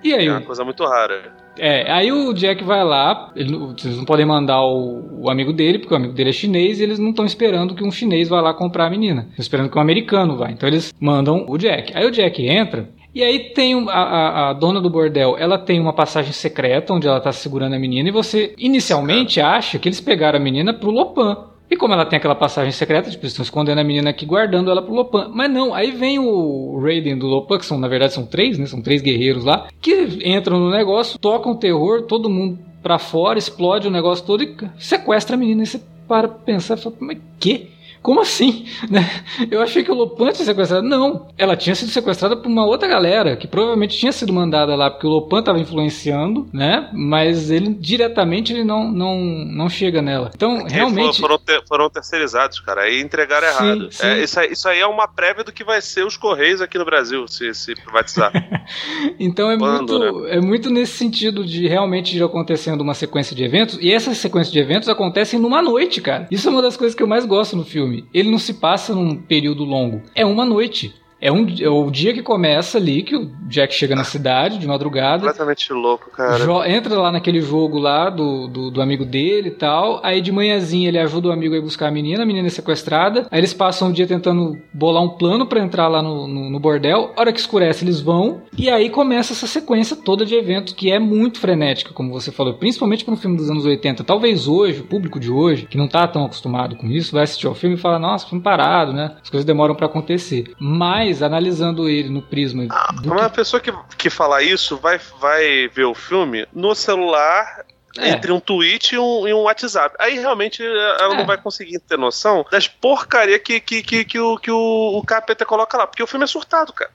E aí? É uma coisa muito rara. É, aí o Jack vai lá, ele, eles não podem mandar o, o, amigo dele, porque o amigo dele é chinês, e eles não estão esperando que um chinês vá lá comprar a menina. Estão esperando que um americano vá. Então eles mandam o Jack. Aí o Jack entra e aí tem a, a, a, dona do bordel, ela tem uma passagem secreta onde ela tá segurando a menina e você inicialmente acha que eles pegaram a menina pro Lopan. E como ela tem aquela passagem secreta, tipo, estão escondendo a menina aqui, guardando ela pro Lopan. Mas não, aí vem o Raiden do Lopan, que são, na verdade, são três, né? São três guerreiros lá, que entram no negócio, tocam terror, todo mundo pra fora, explode o negócio todo e sequestra a menina. E você para pensar e fala, mas que? Como assim? Né? Eu achei que o Lopan tinha sequestrado. Não, ela tinha sido sequestrada por uma outra galera, que provavelmente tinha sido mandada lá, porque o Lopan estava influenciando, né? Mas ele diretamente ele não, não, não chega nela. Então, realmente. Foram, foram terceirizados, cara. Aí entregaram sim, errado. Sim. É, isso, aí, isso aí é uma prévia do que vai ser os Correios aqui no Brasil, se, se privatizar. então é, Quando, muito, né? é muito nesse sentido de realmente ir acontecendo uma sequência de eventos, e essa sequência de eventos acontecem numa noite, cara. Isso é uma das coisas que eu mais gosto no filme. Ele não se passa num período longo. É uma noite. É, um, é o dia que começa ali, que o Jack chega na cidade de madrugada. Completamente louco, cara. Entra lá naquele jogo lá do, do, do, amigo dele e tal. Aí de manhãzinha ele ajuda o amigo a ir buscar a menina, a menina é sequestrada. Aí eles passam o dia tentando bolar um plano para entrar lá no, no, no, bordel. A hora que escurece, eles vão. E aí começa essa sequência toda de eventos que é muito frenética, como você falou. Principalmente para um filme dos anos 80. Talvez hoje, o público de hoje, que não tá tão acostumado com isso, vai assistir ao filme e fala: Nossa, filme parado, né? As coisas demoram para acontecer. Mas analisando ele no prisma. Ah, uma que... pessoa que, que fala isso vai, vai ver o filme no celular é. entre um tweet e um, e um, WhatsApp. Aí realmente ela é. não vai conseguir ter noção das porcaria que, que, que, que, o, que o, o capeta coloca lá. Porque o filme é surtado, cara.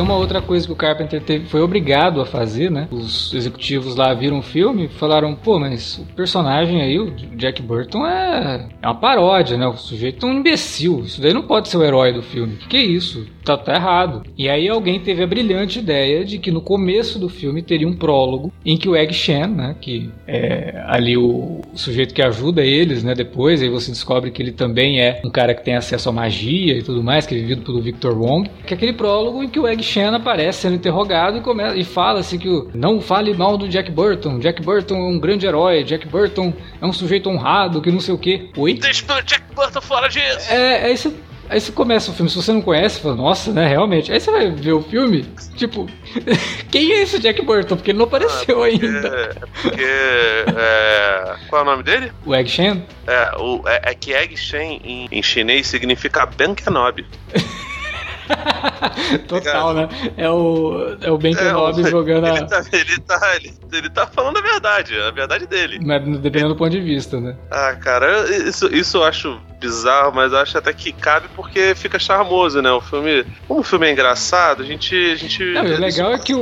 Tem uma outra coisa que o Carpenter teve, foi obrigado a fazer, né? Os executivos lá viram o filme e falaram: pô, mas o personagem aí, o Jack Burton, é, é uma paródia, né? O sujeito é um imbecil. Isso daí não pode ser o herói do filme. Que, que é isso? Tá, tá errado. E aí alguém teve a brilhante ideia de que no começo do filme teria um prólogo em que o Egg Shen, né? Que é ali o, o sujeito que ajuda eles, né? Depois, aí você descobre que ele também é um cara que tem acesso à magia e tudo mais, que é vivido pelo Victor Wong. Que é aquele prólogo em que o Egg Chan aparece sendo interrogado e, começa, e fala assim que o, não fale mal do Jack Burton. Jack Burton é um grande herói. Jack Burton é um sujeito honrado, que não sei o quê. Oi? Deixa o Jack Burton fora disso! É, é isso. Aí você começa o filme, se você não conhece, fala, nossa, né, realmente. Aí você vai ver o filme, tipo, quem é esse Jack Burton? Porque ele não apareceu ah, porque, ainda. É, porque. É, qual é o nome dele? O Egg Shen? É, o, é, é que Egg Shen em, em chinês significa Ben Kenobi. Total, né? É o, é o Ben Kenobi é, jogando ele a... Tá, ele, tá, ele, ele tá falando a verdade, a verdade dele. Mas dependendo do ponto de vista, né? Ah, cara, isso, isso eu acho bizarro, mas acho até que cabe porque fica charmoso, né? O filme. Como o filme é engraçado, a gente. A gente Não, o legal é que o,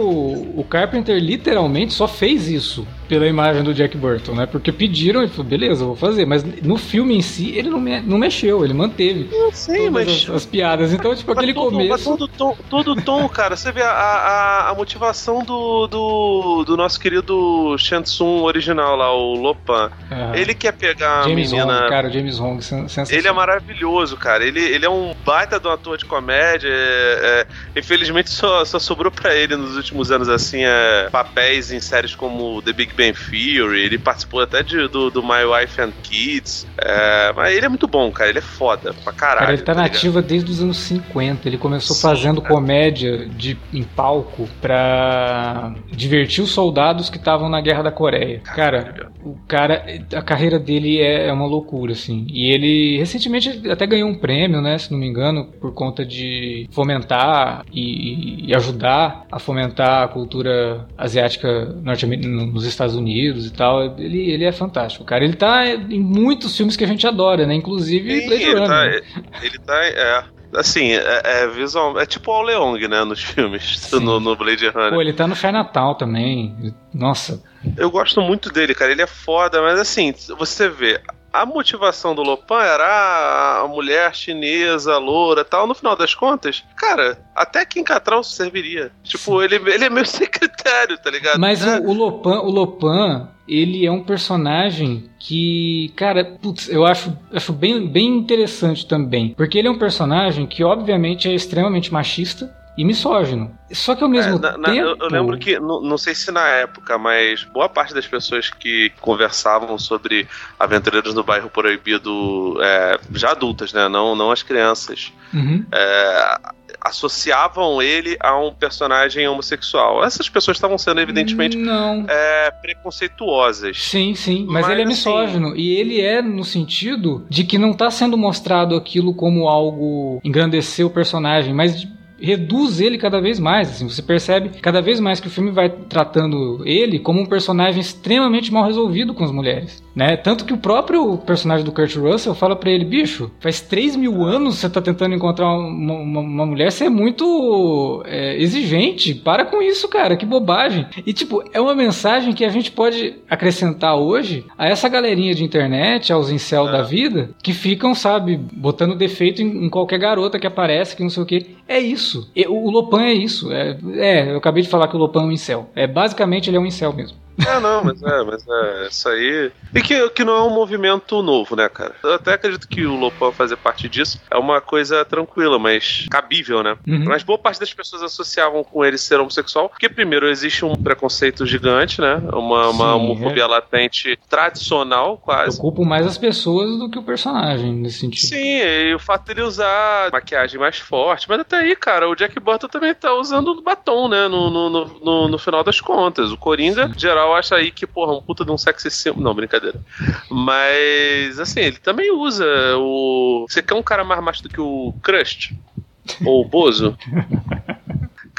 o Carpenter literalmente só fez isso pela imagem do Jack Burton, né? Porque pediram e falou, beleza, vou fazer. Mas no filme em si, ele não, me, não mexeu, ele manteve eu sei, mas... as, as, piadas. Então, tipo, aquele todo, começo. todo tom, todo tom, cara, você vê a, a, a motivação do, do, do, nosso querido Shansung original lá, o Lopan. Ele quer pegar James a menina. Hong, cara, James Hong, Ele é maravilhoso, cara. Ele, ele é um baita de um ator de comédia. É, é, infelizmente só, só sobrou pra ele nos últimos anos, assim, é, papéis em séries como The Big Bang Theory, ele participou até de, do, do My Wife and Kids. É, mas ele é muito bom, cara. Ele é foda pra caralho. Cara, ele tá, tá nativa desde os anos 50. Ele começou Sim, fazendo cara. comédia de, em palco pra divertir os soldados que estavam na Guerra da Coreia. Cara, o cara, a carreira dele é, é uma loucura, assim. E ele recentemente até ganhou um prêmio, né? Se não me engano, por conta de fomentar e, e ajudar a fomentar a cultura asiática nos Estados Unidos e tal. Ele, ele é fantástico, cara. Ele tá em muitos filmes que a gente adora, né? Inclusive Sim, Blade ele Runner. Tá, ele tá, é, assim, é, é, visual, é tipo o Leong, né, nos filmes, no, no, Blade Runner. Pô, ele tá no Chinatown também. Nossa. Eu gosto muito dele, cara. Ele é foda, mas assim, você vê, a motivação do Lopan era a mulher chinesa, loura tal. No final das contas, cara, até Kim Catral serviria. Tipo, ele, ele é meu secretário, tá ligado? Mas é. o, o Lopan, o Lopan, ele é um personagem que, cara, putz, eu acho, acho bem, bem interessante também. Porque ele é um personagem que, obviamente, é extremamente machista e misógino. Só que ao mesmo é, na, tempo. eu, eu, lembro que, não, não, sei se na época, mas boa parte das pessoas que conversavam sobre Aventureiros no Bairro Proibido, é, já adultas, né? Não, não as crianças. Uhum. É, associavam ele a um personagem homossexual. Essas pessoas estavam sendo, evidentemente, Não. é, preconceituosas. Sim, sim, mas, Mas, ele é assim- misógino. E ele é no sentido de que não tá sendo mostrado aquilo como algo engrandecer o personagem, mas reduz ele cada vez mais. Assim, você percebe cada vez mais que o filme vai tratando ele como um personagem extremamente mal resolvido com as mulheres. Né? Tanto que o próprio personagem do Kurt Russell fala pra ele, bicho, faz 3 mil anos você tá tentando encontrar uma, uma- uma mulher, você é muito é, exigente. Para com isso, cara, que bobagem. E tipo, é uma mensagem que a gente pode acrescentar hoje a essa galerinha de internet, aos incel É. da vida, que ficam, sabe, botando defeito em, em qualquer garota que aparece, que não sei o que. É isso. E o Lopan é isso. É, é, eu acabei de falar que o Lopan é um incel. É, basicamente ele é um incel mesmo. É, não, mas é, mas é, isso aí. E que, que não é um movimento novo, né, cara? Eu até acredito que o Lopan fazer parte disso é uma coisa tranquila, mas cabível, né? Uhum. Mas boa parte das pessoas associavam com ele ser homossexual, porque primeiro existe um preconceito gigante, né? Uma, uma Sim, homofobia latente tradicional, quase. Preocupo mais as pessoas do que o personagem nesse sentido. Sim, e o fato dele usar maquiagem mais forte. Mas até aí, cara, o Jack Burton também tá usando batom, né? No, no, no, no- no final das contas. O Coringa, em geral, acha aí que, porra, um puta de um sexy symbol. Não, brincadeira. Mas, assim, ele também usa o. Você quer um cara mais macho do que o Crust? Ou o Bozo?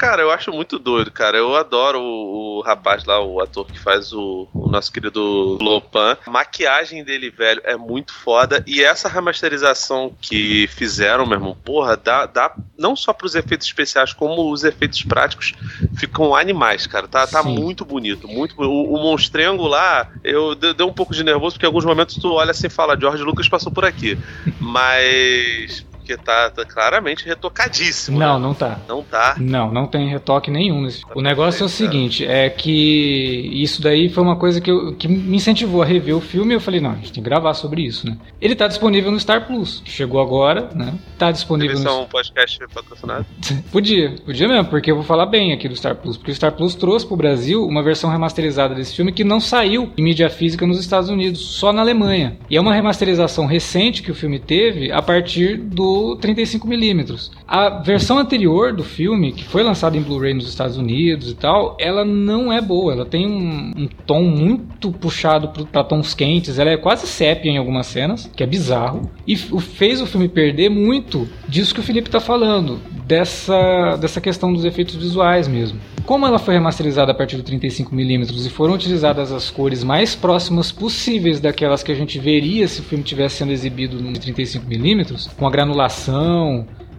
Cara, eu acho muito doido, cara. Eu adoro o, o rapaz lá, o ator que faz o, o nosso querido Lopan. A maquiagem dele, velho, é muito foda. E essa remasterização que fizeram, meu irmão, porra, dá, dá não só pros efeitos especiais, como os efeitos práticos ficam animais, cara. Tá, tá Sim. muito bonito, muito bonito. O, o monstrengo lá, eu deu, deu um pouco de nervoso, porque em alguns momentos tu olha assim e fala, George Lucas passou por aqui. Mas. Porque tá, tá claramente retocadíssimo. Não, né? não tá. Não tá. Não, não tem retoque nenhum nesse. Tá O negócio é o perfeito, seguinte, é que isso daí foi uma coisa que, eu- que me incentivou a rever o filme e eu falei, não, a gente tem que gravar sobre isso, né? Ele tá disponível no Star Plus, que chegou agora, né? Tá disponível Deve no ser um podcast patrocinado. Podia, podia mesmo, porque eu vou falar bem aqui do Star Plus. Porque o Star Plus trouxe pro Brasil uma versão remasterizada desse filme que não saiu em mídia física nos Estados Unidos, só na Alemanha. E é uma remasterização recente que o filme teve a partir do 35mm. A versão anterior do filme, que foi lançada em Blu-ray nos Estados Unidos e tal, ela não é boa. Ela tem um, um tom muito puxado pra tons quentes. Ela é quase sépia em algumas cenas, que é bizarro. E fez o filme perder muito disso que o Felipe tá falando, dessa, dessa questão dos efeitos visuais mesmo. Como ela foi remasterizada a partir do 35mm e foram utilizadas as cores mais próximas possíveis daquelas que a gente veria se o filme tivesse sendo exibido no 35mm, com a granulação,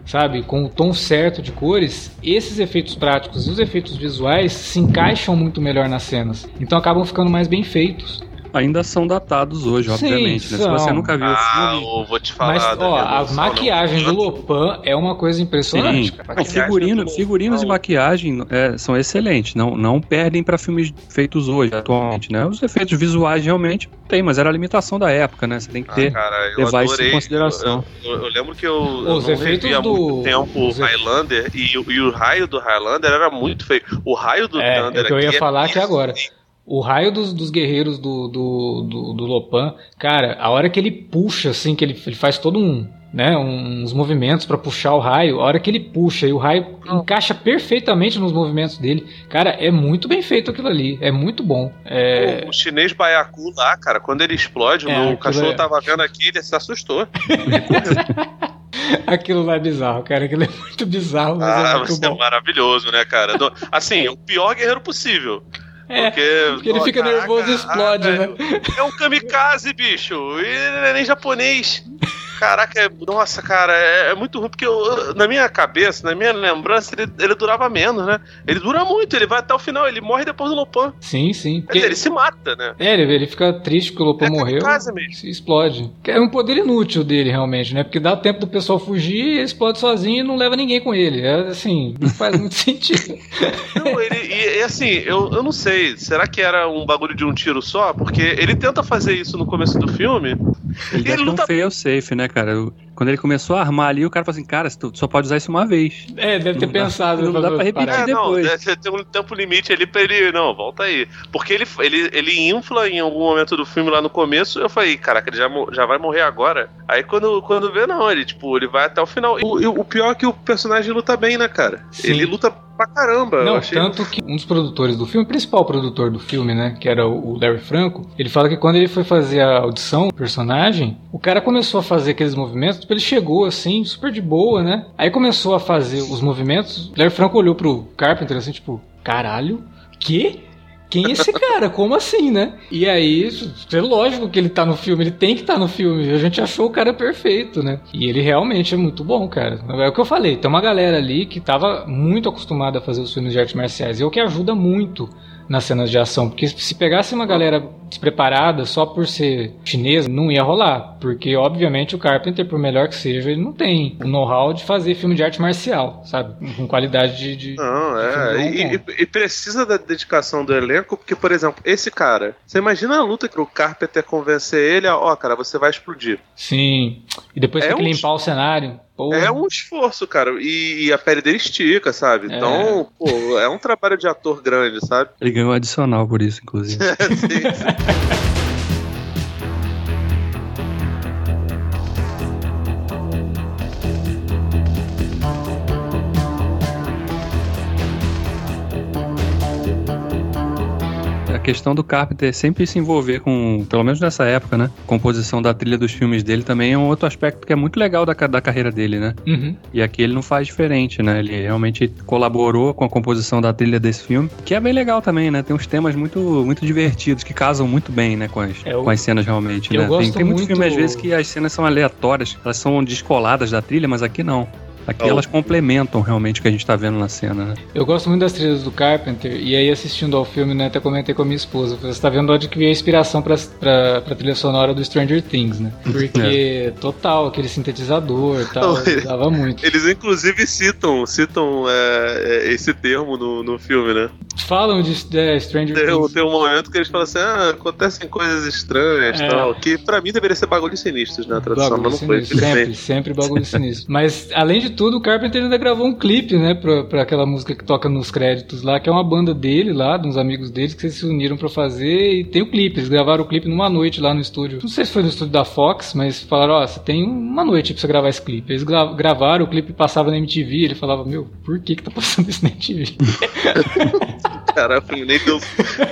sabe, com o tom certo de cores, esses efeitos práticos e os efeitos visuais se encaixam muito melhor nas cenas. Então acabam ficando mais bem feitos. Ainda são datados hoje, Sim, obviamente. né? Se você nunca viu o Ah, filme. eu vou te falar. Mas, ó, a maquiagem não. do Lopan é uma coisa impressionante, Sim. cara. Não, figurino, figurinos e não. maquiagem é, são excelentes, não, não perdem para filmes feitos hoje, atualmente, né? Os efeitos visuais realmente tem, mas era a limitação da época, né? Você tem que Ah, ter. cara, eu levar isso em adorei. consideração. Eu, eu- eu lembro que eu, eu Os não efeitos revi há do- muito tempo o Highlander e, o- e o raio do Highlander era muito feio. O raio do É, Thunder é o que eu ia aqui falar aqui agora. O raio dos, dos guerreiros do, do, do, do Lopan, cara, a hora que ele puxa, assim, que ele, ele faz todo um. Né, uns movimentos pra puxar o raio, a hora que ele puxa e o raio encaixa perfeitamente nos movimentos dele, cara, é muito bem feito aquilo ali, é muito bom. É, O, o chinês baiacu lá, cara, quando ele explode, É, o cachorro é- tava vendo aqui, ele se assustou. aquilo lá é bizarro, cara, aquilo é muito bizarro, mas é Ah, muito você é bom. maravilhoso, né, cara? Assim, o pior guerreiro possível. É, Porque, porque ele fica caraca, nervoso e explode, ah, né? É um kamikaze, bicho. Ele não é nem japonês. Caraca, é- nossa, cara, é, é muito ruim, porque eu- na minha cabeça, na minha lembrança, ele, ele durava menos, né? Ele dura muito, ele vai até o final, ele morre depois do Lopan. Sim, sim. Quer dizer, ele se mata, né? É, ele, ele fica triste que o Lopan É morreu. kamikaze mesmo. Se explode. É um poder inútil dele, realmente, né? Porque dá tempo do pessoal fugir, ele explode sozinho e não leva ninguém com ele. É assim, não faz muito sentido. Não, ele, e, e assim, eu, eu não sei, será que era um bagulho de um tiro só? Porque ele tenta fazer isso no começo do filme, Ele deve ter um fail safe, né, cara? Quando ele começou a armar ali, o cara falou assim, cara, tu só pode usar isso uma vez. É, deve ter Não dá- pensado. não dá pra repetir É, não, depois. deve ter um tempo limite ali pra ele. Não, volta aí. Porque ele, ele, ele infla em algum momento do filme lá no começo. Eu falei, caraca, ele já, já vai morrer agora. Aí quando, quando vê, não, ele, tipo, ele vai até o final. E o, o pior é que o personagem luta bem, né, cara? Sim. Ele luta pra caramba. Não, achei. tanto que um dos produtores do filme, o principal produtor do filme, né, que era o Larry Franco, ele fala que quando ele foi fazer a audição do personagem, o cara começou a fazer aqueles movimentos, tipo, ele chegou assim, super de boa, né? Aí começou a fazer os movimentos, Larry Franco olhou pro Carpenter assim, tipo, caralho, que? Quem é esse cara? Como assim, né? E aí, é lógico que ele tá no filme, ele tem que estar no filme. A gente achou o cara perfeito, né? E ele realmente é muito bom, cara. É o que eu falei, tem uma galera ali que tava muito acostumada a fazer os filmes de artes marciais. E é o que ajuda muito nas cenas de ação. Porque se pegasse uma galera despreparada só por ser chinesa, não ia rolar. Porque, obviamente, o Carpenter, por melhor que seja, ele não tem o know-how de fazer filme de arte marcial, sabe? Com qualidade de. de- Não, é. Filme E, e- precisa da dedicação do elenco, porque, por exemplo, esse cara, você imagina a luta que o Carpenter convencer ele a, ó, cara, você vai explodir. Sim. E depois É tem que um- limpar o cenário. Porra. É um esforço, cara. E, e a pele dele estica, sabe? É. Então, pô, é um trabalho de ator grande, sabe? Ele ganhou um adicional por isso, inclusive. Sim, sim. Questão do Carpenter sempre se envolver com, pelo menos nessa época, né? Composição da trilha dos filmes dele também é um outro aspecto que é muito legal da, da carreira dele, né? Uhum. E aqui ele não faz diferente, né? Ele realmente colaborou com a composição da trilha desse filme, que é bem legal também, né? Tem uns temas muito, muito divertidos, que casam muito bem, né? Com as, É, eu- com as cenas realmente, eu né? Tem, gosto tem muito muito- filme, às vezes, que as cenas são aleatórias, elas são descoladas da trilha, mas aqui não. Aqui Oh. elas complementam realmente o que a gente tá vendo na cena, né? Eu gosto muito das trilhas do Carpenter, e aí assistindo ao filme, né, até comentei com a minha esposa, você tá vendo onde que veio a inspiração pra, pra, pra trilha sonora do Stranger Things, né? Porque, total, aquele sintetizador e tal, Não, ele- dava muito. Eles inclusive citam, citam é, é, esse termo no, no filme, né? Falam de é, Stranger Tem, Things. tem um momento que eles falam assim: ah, acontecem coisas estranhas e É. tal. Que pra mim deveria ser bagulho sinistros na tradução, Bagulho mas não foi, sinistro, sempre, infelizmente. sempre bagulho sinistro. Mas, além de tudo, o Carpenter ainda gravou um clipe, né, pra, pra aquela música que toca nos créditos lá, que é uma banda dele lá, de uns amigos deles, que se uniram pra fazer, e tem o clipe. Eles gravaram o clipe numa noite lá no estúdio. Não sei se foi no estúdio da Fox, mas falaram, ó, você tem uma noite pra você gravar esse clipe. Eles gra- gravaram, o clipe passava na MTV, ele falava, meu, por que que tá passando isso na MTV? Caraca, nem, deu,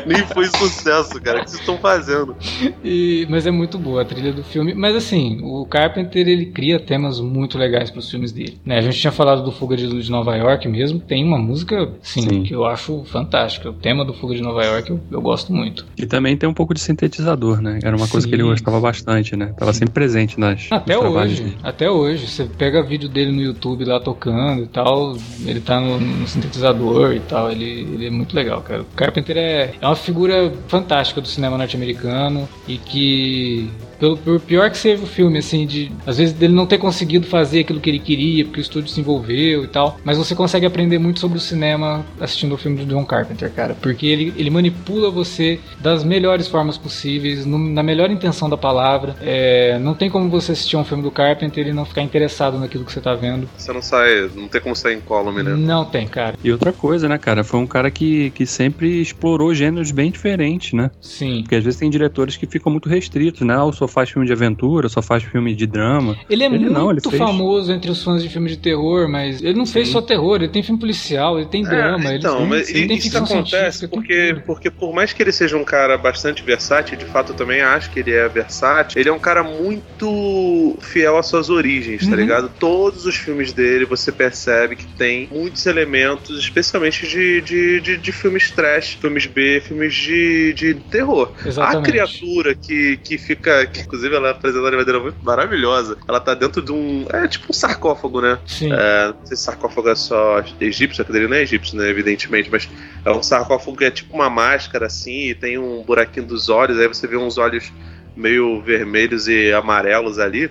nem foi sucesso, cara. O que vocês estão fazendo? E- mas é muito boa a trilha do filme. Mas assim, o Carpenter ele cria temas muito legais para os filmes dele. Né? A gente tinha falado do Fuga de Luz de Nova York mesmo. Tem uma música, sim, Sim. que eu acho fantástica. O tema do Fuga de Nova York eu, eu gosto muito. E também tem um pouco de sintetizador, né? Era uma coisa que ele Sim. gostava bastante, né? Tava sempre presente nas, Até hoje, dele. até hoje. Você pega vídeo dele no YouTube lá tocando e tal. Ele tá no, no sintetizador e tal. Ele, ele é muito legal, cara. O Carpenter é, é uma figura fantástica do cinema norte-americano e que. Pelo, por pior que seja o filme, assim, de às vezes dele não ter conseguido fazer aquilo que ele queria, porque o estúdio se envolveu e tal, mas você consegue aprender muito sobre o cinema assistindo o filme do John Carpenter, cara, porque ele, ele manipula você das melhores formas possíveis, no- na melhor intenção da palavra. É, não tem como você assistir um filme do Carpenter e não ficar interessado naquilo que você tá vendo. Você não sai, não tem como sair em column, né? Não tem, cara. E outra coisa, né, cara? Foi um cara que, que sempre explorou gêneros bem diferentes, né? Sim. Porque às vezes tem diretores que ficam muito restritos, né? Faz filme de aventura, só faz filme de drama. Ele é Ele muito não, ele fez- famoso entre os fãs de filme de terror, mas ele não fez Sim. só terror, ele tem filme policial, ele tem drama, É, então, ele, mas ele tem isso acontece porque, porque por mais que ele seja um cara bastante versátil, de fato eu também acho que ele é versátil, ele é um cara muito fiel às suas origens, tá Uhum. ligado? Todos os filmes dele você percebe que tem muitos elementos, especialmente de, de, de, de filmes trash, filmes B, filmes de, de terror. A Exatamente. criatura que, que fica, que inclusive ela apresenta uma maneira muito maravilhosa, ela tá dentro de um. É tipo um sarcófago, né? Sim. É, não sei se sarcófago é só egípcio, aquele não é egípcio, né? Evidentemente, mas é um sarcófago que é tipo uma máscara assim, e tem um buraquinho dos olhos, aí você vê uns olhos meio vermelhos e amarelos ali.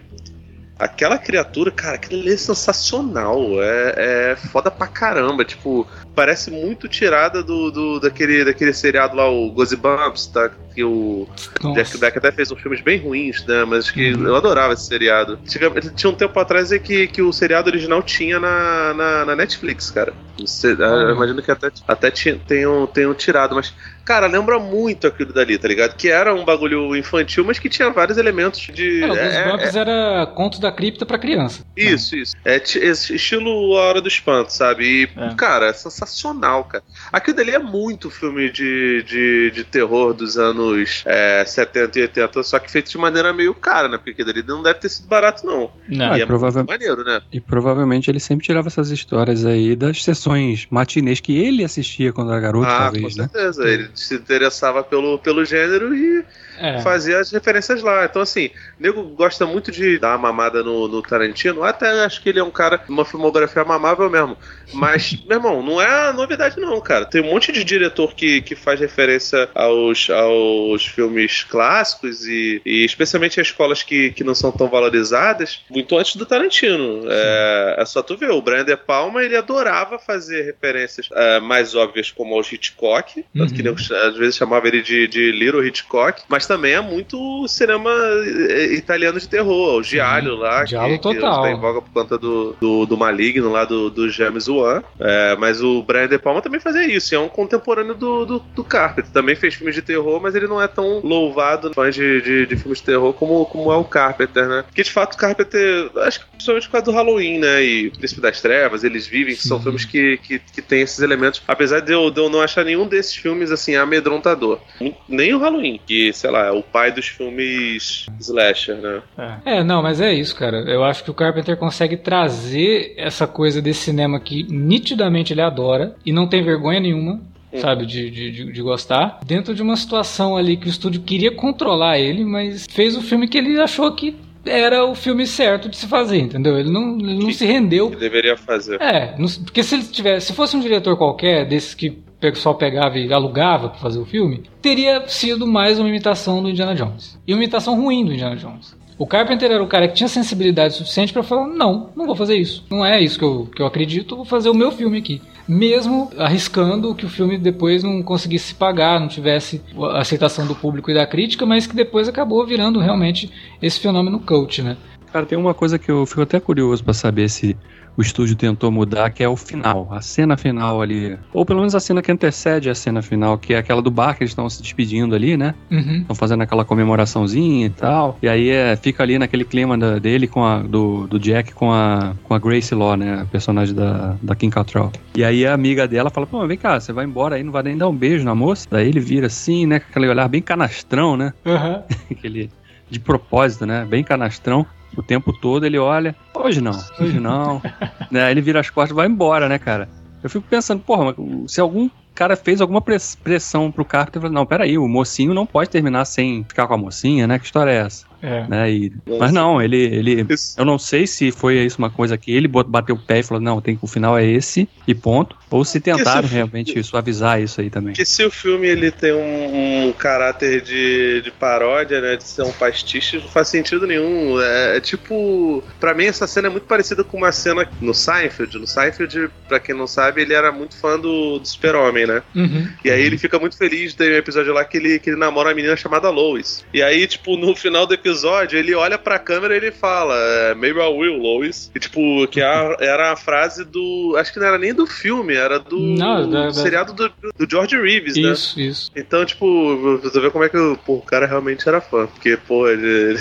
Aquela criatura, cara, aquilo ali é sensacional. É, é foda pra caramba. Tipo, parece muito tirada do, do daquele, daquele seriado lá, o Bumps, tá? Que o Jack Black até fez uns filmes bem ruins, né? Mas que uhum. eu adorava esse seriado. Tinha, tinha um tempo atrás que, que o seriado original tinha na, na, na Netflix, cara. Você, uhum. Imagino que até, até tenham, tenham tirado, mas Cara, lembra muito aquilo dali, tá ligado? Que era um bagulho infantil, mas que tinha vários elementos de. É, o Goosebumps é, é, era conto da cripta pra criança. Isso, isso. É, estilo A Hora do Espanto, sabe? E, é. cara, é sensacional, cara. Aquilo dali é muito filme de, de, de terror dos anos é, 70 e 80, só que feito de maneira meio cara, né? Porque aquilo dali não deve ter sido barato, não. Não, e é provavelmente maneiro, né? E provavelmente ele sempre tirava essas histórias aí das sessões matinês que ele assistia quando era garoto, ah, talvez, com né? certeza. Né? Ele se interessava pelo, pelo gênero e é. fazia as referências lá. Então, assim, o nego gosta muito de dar uma mamada no, no, Tarantino. Até acho que ele é um cara, uma filmografia mamável mesmo. Mas, meu irmão, não é novidade, não, cara. Tem um monte de diretor que, que faz referência aos, aos filmes clássicos e, e especialmente as escolas que, que não são tão valorizadas, muito antes do Tarantino. É, é, só tu ver, o Brian De Palma, ele adorava fazer referências é, mais óbvias como aos Hitchcock, uhum. que às vezes chamava ele de, de Little Hitchcock, mas também é muito cinema eh, italiano de terror. O Giallo lá. Giallo que, total. Que tá em voga por conta do, do, do Maligno lá, do, do James Wan. É, mas o Brian De Palma também fazia isso. é um contemporâneo do, do, do Carpenter. Também fez filmes de terror, mas ele não é tão louvado fãs de, de, de, filmes de terror como, como é o Carpenter, né? Porque de fato o Carpenter, acho que principalmente por causa do Halloween, né? E Príncipe das Trevas, eles vivem, que são filmes que, que, que tem esses elementos. Apesar de eu, de eu não achar nenhum desses filmes assim amedrontador. Nem o Halloween, que, sei lá, lá, é o pai dos filmes slasher, né? É. é, não, mas é isso, cara. Eu acho que o Carpenter consegue trazer essa coisa desse cinema que nitidamente ele adora e não tem vergonha nenhuma hum. sabe, de, de, de, gostar, dentro de uma situação ali que o estúdio queria controlar ele, mas fez o filme que ele achou que era o filme certo de se fazer, entendeu? Ele não, ele não que, se rendeu. Que deveria fazer. É, porque se ele tivesse, se fosse um diretor qualquer, desses que o pessoal pegava e alugava para fazer o filme, teria sido mais uma imitação do Indiana Jones. E uma imitação ruim do Indiana Jones. O Carpenter era o cara que tinha sensibilidade suficiente para falar: não, não vou fazer isso. Não é isso que eu, que eu acredito, vou fazer o meu filme aqui. Mesmo arriscando que o filme depois não conseguisse pagar, não tivesse a aceitação do público e da crítica, mas que depois acabou virando realmente esse fenômeno cult, né? Cara, tem uma coisa que eu fico até curioso para saber se o estúdio tentou mudar, que é o final, a cena final ali. Ou pelo menos a cena que antecede a cena final, que é aquela do bar que eles estão se despedindo ali, né? Estão uhum. fazendo aquela comemoraçãozinha e tal. E aí é, fica ali naquele clima da, dele com a, do, do Jack com a, com a Grace Law, né? A personagem da, da Kim Cattrall. E aí a amiga dela fala, pô, vem cá, você vai embora aí, não vai nem dar um beijo na moça? Daí ele vira assim, né? Com aquele olhar bem canastrão, né? Uhum. aquele de propósito, né? Bem canastrão o tempo todo ele olha, hoje não, hoje não. né? Ele vira as costas e vai embora, né, cara? Eu fico pensando, porra, se algum cara fez alguma pressão pro falou, não, peraí, o mocinho não pode terminar sem ficar com a mocinha, né? Que história é essa? É. Né? E, mas não, ele, ele. Eu não sei se foi isso uma coisa que ele bateu o pé e falou: não, tem, o final é esse e ponto. Ou se tentaram se realmente suavizar isso aí também. Que se o filme ele tem um, um, caráter de, de paródia, né? De ser um pastiche, não faz sentido nenhum. É, é, tipo. Pra mim, essa cena é muito parecida com uma cena no Seinfeld. No Seinfeld, pra quem não sabe, ele era muito fã do, do Super-Homem, né? Uhum. E aí ele fica muito feliz. Tem um episódio lá que ele, que ele namora uma menina chamada Lois. E aí, tipo, no final do episódio episódio, ele olha pra câmera e ele fala, é, maybe I will, Lois. E, tipo, que a, era a frase do. Acho que não era nem do filme, era do, não, da, da... seriado do, do, George Reeves, isso, né? Isso, isso. Então, tipo, você vê como é que pô, o cara realmente era fã. Porque, pô, ele. ele...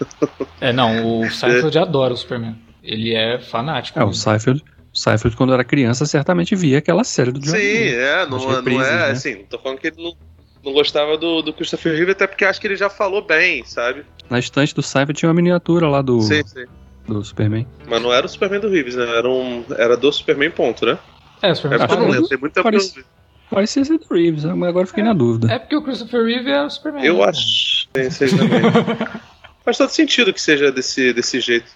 é, não, o Seinfeld adora o Superman. Ele é fanático. É, o Seinfeld. Seinfeld, quando era criança, certamente via aquela série do George Sim, Reeves, é, não, não é, né? assim, tô falando que ele não não gostava do, do Christopher Reeve, até porque acho que ele já falou bem, sabe? Na estante do Cypher tinha uma miniatura lá do. Sim, sim. Do Superman. Mas não era o Superman do Reeves, né? Era, um, era do Superman, ponto, né? É, o Superman. É porque eu não lembro, tem muita Parece... Parecia ser do Reeves, mas agora fiquei é, na dúvida. É porque o Christopher Reeve é o Superman. Eu né? acho. Tem, seja também. Faz todo sentido que seja desse, desse jeito.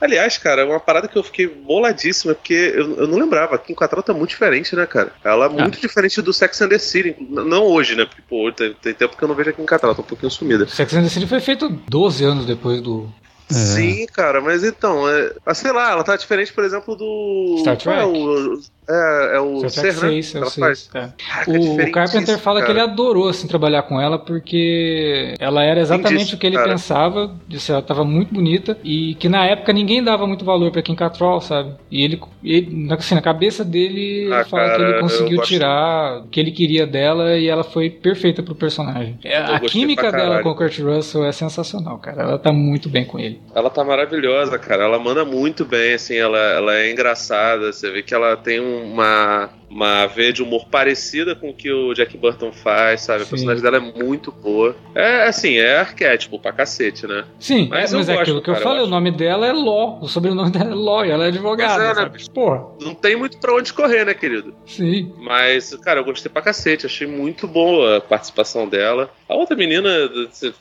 Aliás, cara, uma parada que eu fiquei boladíssima, porque eu, eu não lembrava. A Kim Cattrall tá muito diferente, né, cara? Ela é ah. muito diferente do Sex and the City. Não hoje, né? Porque, pô, tem, tem tempo que eu não vejo a Kim Cattrall, tá um pouquinho sumida. Sex and the City foi feito 12 anos depois do, é. Sim, cara, mas então, é, ah, sei lá, ela tá diferente, por exemplo, do. Star Trek. É, o, É, é o Star Trek Ser, né? 6, é o Ela 6. faz. é. Caraca, O, o Carpenter fala que cara. ele adorou assim, trabalhar com ela porque ela era exatamente disso, o que ele cara. pensava, disse, ela estava muito bonita e que na época ninguém dava muito valor pra Kim Cattrall, sabe? E ele, ele assim, na cabeça dele, ele Ah, fala que cara, ele eu conseguiu tirar o que ele queria dela e ela foi perfeita pro personagem. É, A química dela com o Kurt Russell é sensacional, cara. Ela tá muito bem com ele. Ela tá maravilhosa, cara. Ela manda muito bem, assim, ela, ela é engraçada. Você vê que ela tem uma, uma veia de humor parecida com o que o Jack Burton faz, sabe? A Sim. personagem dela é muito boa. É, assim, é arquétipo pra cacete, né? Sim, Mas mas, eu mas é gosto, aquilo que eu cara, eu falei, o acho. nome dela é Ló, o sobrenome dela é Ló, e ela é advogada, Pois é, né? Porra, Não tem muito pra onde correr, né, querido? sim. Mas, cara, eu gostei pra cacete. Achei muito boa a participação dela. A outra menina,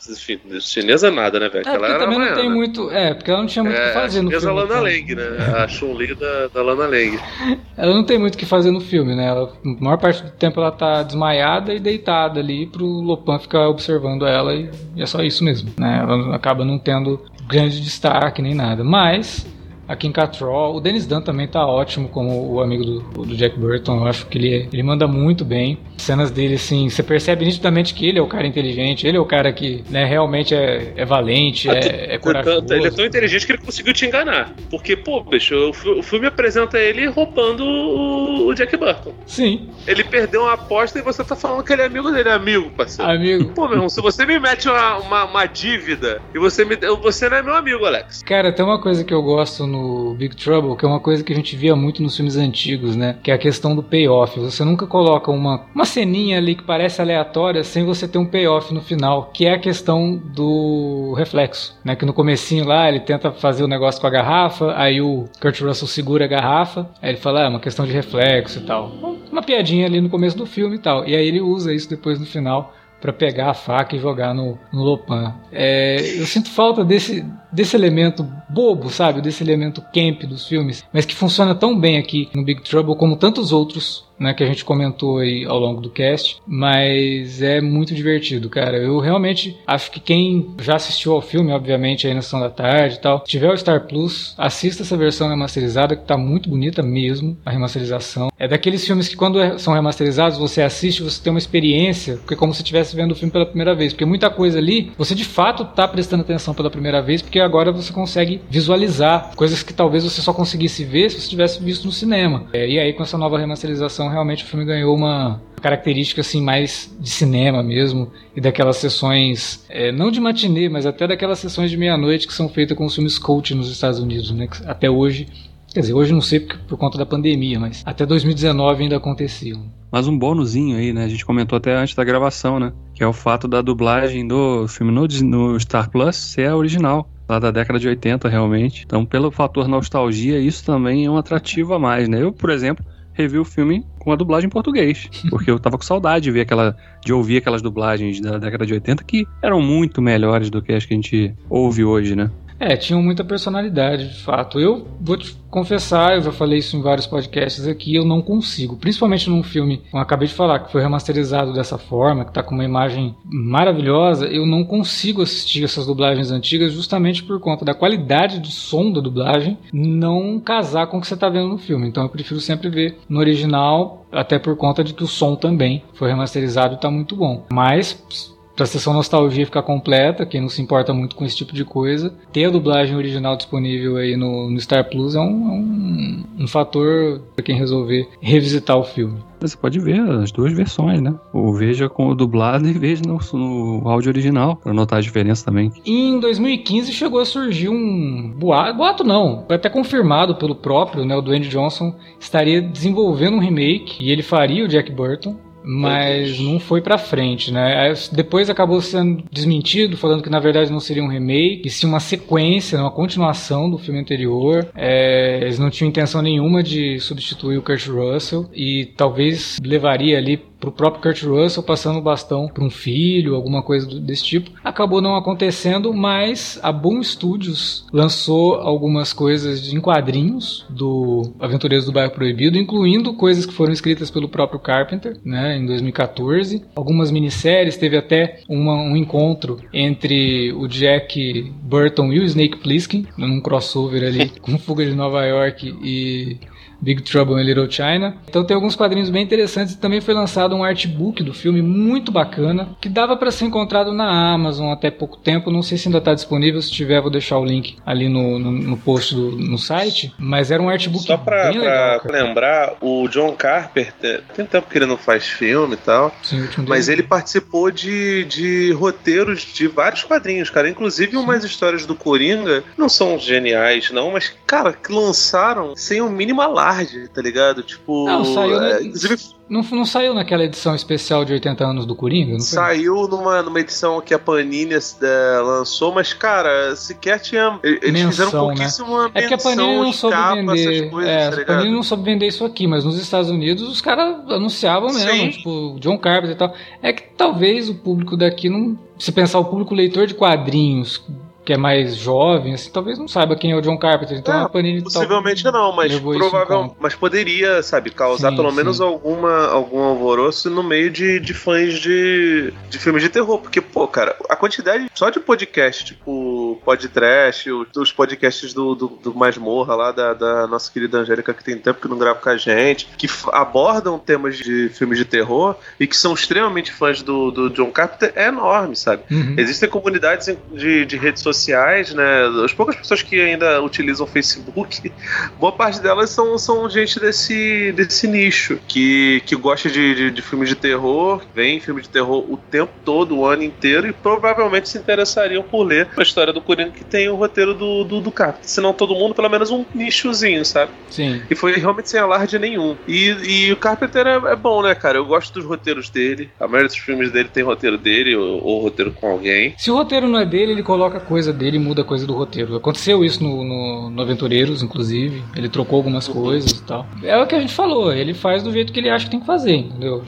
enfim, chinesa nada, né, velho? É, Que porque também não tem muito. É, porque ela não tinha muito o É, que fazer no a filme. Lana então. Lang, né? A Chun-Li da, da Lana Lang. Ela não tem muito o que fazer no filme, né? Ela, a maior parte do tempo ela tá desmaiada e deitada ali pro Lopan ficar observando ela e é só isso mesmo, né? Ela acaba não tendo grande destaque nem nada. Mas a Kim Cattrall, o Dennis Dunn também tá ótimo como o amigo do, do Jack Burton. Eu acho que ele, ele manda muito bem. Cenas dele, assim, você percebe nitidamente que ele é o cara inteligente, ele é o cara que né, realmente é, é valente, é, é corajoso. Ele é tão inteligente que ele conseguiu te enganar. Porque, pô, bicho, o o filme apresenta ele roubando o o Jack Burton. Sim, Ele perdeu uma aposta e você tá falando que ele é amigo dele. É amigo, parceiro. amigo. Pô, meu irmão, se você me mete uma, uma, uma dívida e você me. Você não é meu amigo, Alex. Cara, tem uma coisa que eu gosto no Big Trouble, que é uma coisa que a gente via muito nos filmes antigos, né? Que é a questão do payoff. Você nunca coloca uma, uma ceninha ali que parece aleatória sem você ter um payoff no final, que é a questão do reflexo, né? Que no comecinho lá ele tenta fazer o negócio com a garrafa, aí o Kurt Russell segura a garrafa, aí ele fala, ah, é uma questão de reflexo e tal. Uma piadinha ali no começo do filme e tal. E aí ele usa isso depois no final pra pegar a faca e jogar no, no Lopan. É, eu sinto falta desse, desse elemento bobo, sabe? Desse elemento camp dos filmes, mas que funciona tão bem aqui no Big Trouble como tantos outros. Né, que a gente comentou aí ao longo do cast, mas é muito divertido, cara. Eu realmente acho que quem já assistiu ao filme, obviamente, aí na sessão da tarde e tal, tiver o Star Plus, assista essa versão remasterizada que tá muito bonita mesmo, a remasterização. É daqueles filmes que quando é- são remasterizados, você assiste, você tem uma experiência, porque é como se estivesse vendo o filme pela primeira vez, porque muita coisa ali, você de fato tá prestando atenção pela primeira vez, porque agora você consegue visualizar coisas que talvez você só conseguisse ver se você tivesse visto no cinema. É, e aí com essa nova remasterização, realmente o filme ganhou uma característica assim mais de cinema mesmo e daquelas sessões é, não de matinê, mas até daquelas sessões de meia-noite que são feitas com os filmes cult nos Estados Unidos, né? Que Até hoje Quer dizer, hoje não sei porque, por conta da pandemia, mas até 2019 ainda aconteciam. Mas um bônusinho aí, né? A gente comentou até antes da gravação, né? Que é o fato da dublagem do filme no, no Star Plus ser a original. Lá da década de 80, realmente. Então, pelo fator nostalgia, isso também é um atrativo a mais, né? Eu, por exemplo, revi o filme com a dublagem em português. Porque eu tava com saudade de ver aquela. de ouvir aquelas dublagens da década de 80 que eram muito melhores do que as que a gente ouve hoje, né? É, tinham muita personalidade, de fato. Eu vou te confessar, eu já falei isso em vários podcasts aqui, eu não consigo. Principalmente num filme, como eu acabei de falar, que foi remasterizado dessa forma, que tá com uma imagem maravilhosa, eu não consigo assistir essas dublagens antigas justamente por conta da qualidade do som da dublagem não casar com o que você tá vendo no filme. Então eu prefiro sempre ver no original, até por conta de que o som também foi remasterizado e tá muito bom. Mas pra sessão nostalgia ficar completa, quem não se importa muito com esse tipo de coisa, ter a dublagem original disponível aí no, no Star Plus é um, é um, um fator para quem resolver revisitar o filme. Você pode ver as duas versões, né? Ou veja com o dublado e veja no, no áudio original, pra notar a diferença também. Em 2015 chegou a surgir um boato, boato não, foi até confirmado pelo próprio, né, o Dwayne Johnson estaria desenvolvendo um remake e ele faria o Jack Burton, mas não foi pra frente, né? Depois acabou sendo desmentido, falando que na verdade não seria um remake, e sim uma sequência, uma continuação do filme anterior. É, eles não tinham intenção nenhuma de substituir o Kurt Russell e talvez levaria ali pro próprio Kurt Russell passando o bastão para um filho, alguma coisa desse tipo. Acabou não acontecendo, mas a Boom Studios lançou algumas coisas em quadrinhos do Aventureiros do Bairro Proibido, incluindo coisas que foram escritas pelo próprio Carpenter, né, em 2014. Algumas minisséries, teve até uma- um encontro entre o Jack Burton e o Snake Plissken, num crossover ali com Fuga de Nova York e Big Trouble in Little China. Então tem alguns quadrinhos bem interessantes também foi lançado um artbook do filme muito bacana, que dava para ser encontrado na Amazon até pouco tempo, não sei se ainda está disponível, se tiver vou deixar o link ali no, no, no post do, no site, mas era um artbook Só pra, bem legal. Pra lembrar, o John Carpenter, tem tempo que ele não faz filme e tal, Sim, mas ele participou de, de roteiros de vários quadrinhos, cara, inclusive Sim. umas histórias do Coringa, não são geniais não, mas, cara, que lançaram sem o mínimo alarde, tá ligado? Tipo, não, saiu, né? inclusive não, não saiu naquela edição especial de 80 anos do Coringa? Não saiu numa, numa edição que a Panini é, lançou, mas, cara, sequer tinha. Eles menção, fizeram né? pouquíssimo né? É que a Panini não soube capa, vender. Coisas, é, tá a Panini não soube vender isso aqui, mas nos Estados Unidos os caras anunciavam mesmo, Sim. tipo, John Carpenter e tal. É que talvez o público daqui não. Se pensar o público leitor de quadrinhos que é mais jovem, assim, talvez não saiba quem é o John Carpenter. Então é, a Panini possivelmente não, mas provavelmente, mas poderia, sabe, causar sim, pelo sim. menos alguma algum alvoroço no meio de, de fãs de, de filmes de terror, porque pô, cara, a quantidade só de podcast, tipo podcast, os podcasts do, do, do Masmorra lá da, da nossa querida Angélica que tem tempo que não grava com a gente, que abordam temas de filmes de terror e que são extremamente fãs do, do John Carpenter é enorme, sabe? Uhum. Existem comunidades de, de redes sociais sociais, né? As poucas pessoas que ainda utilizam o Facebook, boa parte delas são, são gente desse, desse nicho, que, que gosta de, de, de filmes de terror, vem filme de terror o tempo todo, o ano inteiro, e provavelmente se interessariam por ler a história do Coringa que tem o roteiro do, do, do Carpenter. Se não todo mundo, pelo menos um nichozinho, sabe? Sim. E foi realmente sem alarde nenhum. E, e o Carpenter é, é bom, né, cara? Eu gosto dos roteiros dele. A maioria dos filmes dele tem roteiro dele, ou, ou roteiro com alguém. Se o roteiro não é dele, ele coloca coisa coisa dele muda a coisa do roteiro. Aconteceu isso no, no, no, Aventureiros, inclusive. Ele trocou algumas coisas e tal. É o que a gente falou, ele faz do jeito que ele acha que tem que fazer, entendeu?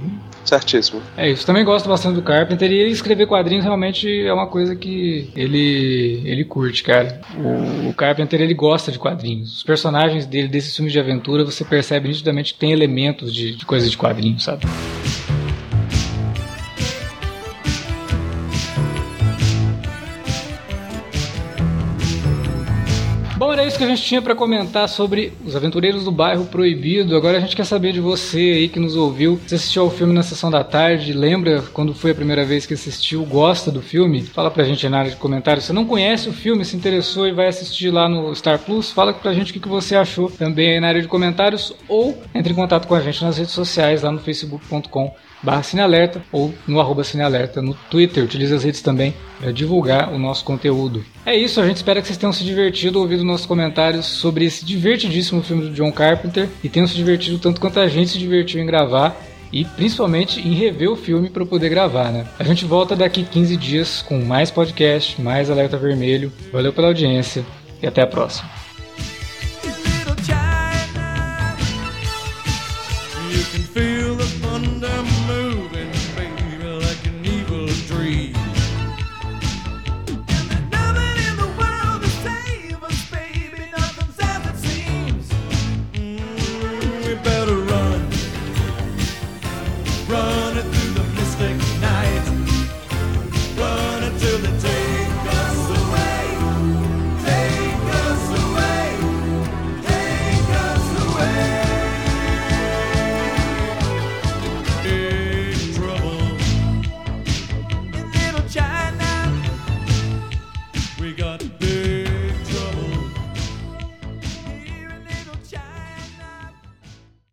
Certíssimo. É isso. Também gosto bastante do Carpenter e escrever quadrinhos realmente é uma coisa que ele ele curte, cara. O, o Carpenter ele gosta de quadrinhos. Os personagens dele desses filmes de aventura você percebe nitidamente que tem elementos de, de coisa de quadrinhos, sabe? Isso que a gente tinha para comentar sobre Os Aventureiros do Bairro Proibido. Agora a gente quer saber de você aí que nos ouviu. Você assistiu ao filme na sessão da tarde? Lembra quando foi a primeira vez que assistiu? Gosta do filme? Fala pra gente na área de comentários. Se não conhece o filme, se interessou e vai assistir lá no Star Plus, fala pra gente o que você achou também aí na área de comentários ou entre em contato com a gente nas redes sociais lá no facebook.com barra Cinealerta ou no arroba Cinealerta no Twitter. Utilize as redes também para divulgar o nosso conteúdo. É isso, a gente espera que vocês tenham se divertido ouvindo nossos comentários sobre esse divertidíssimo filme do John Carpenter e tenham se divertido tanto quanto a gente se divertiu em gravar e principalmente em rever o filme para poder gravar, né? A gente volta daqui 15 dias com mais podcast, mais Alerta Vermelho. Valeu pela audiência e até a próxima.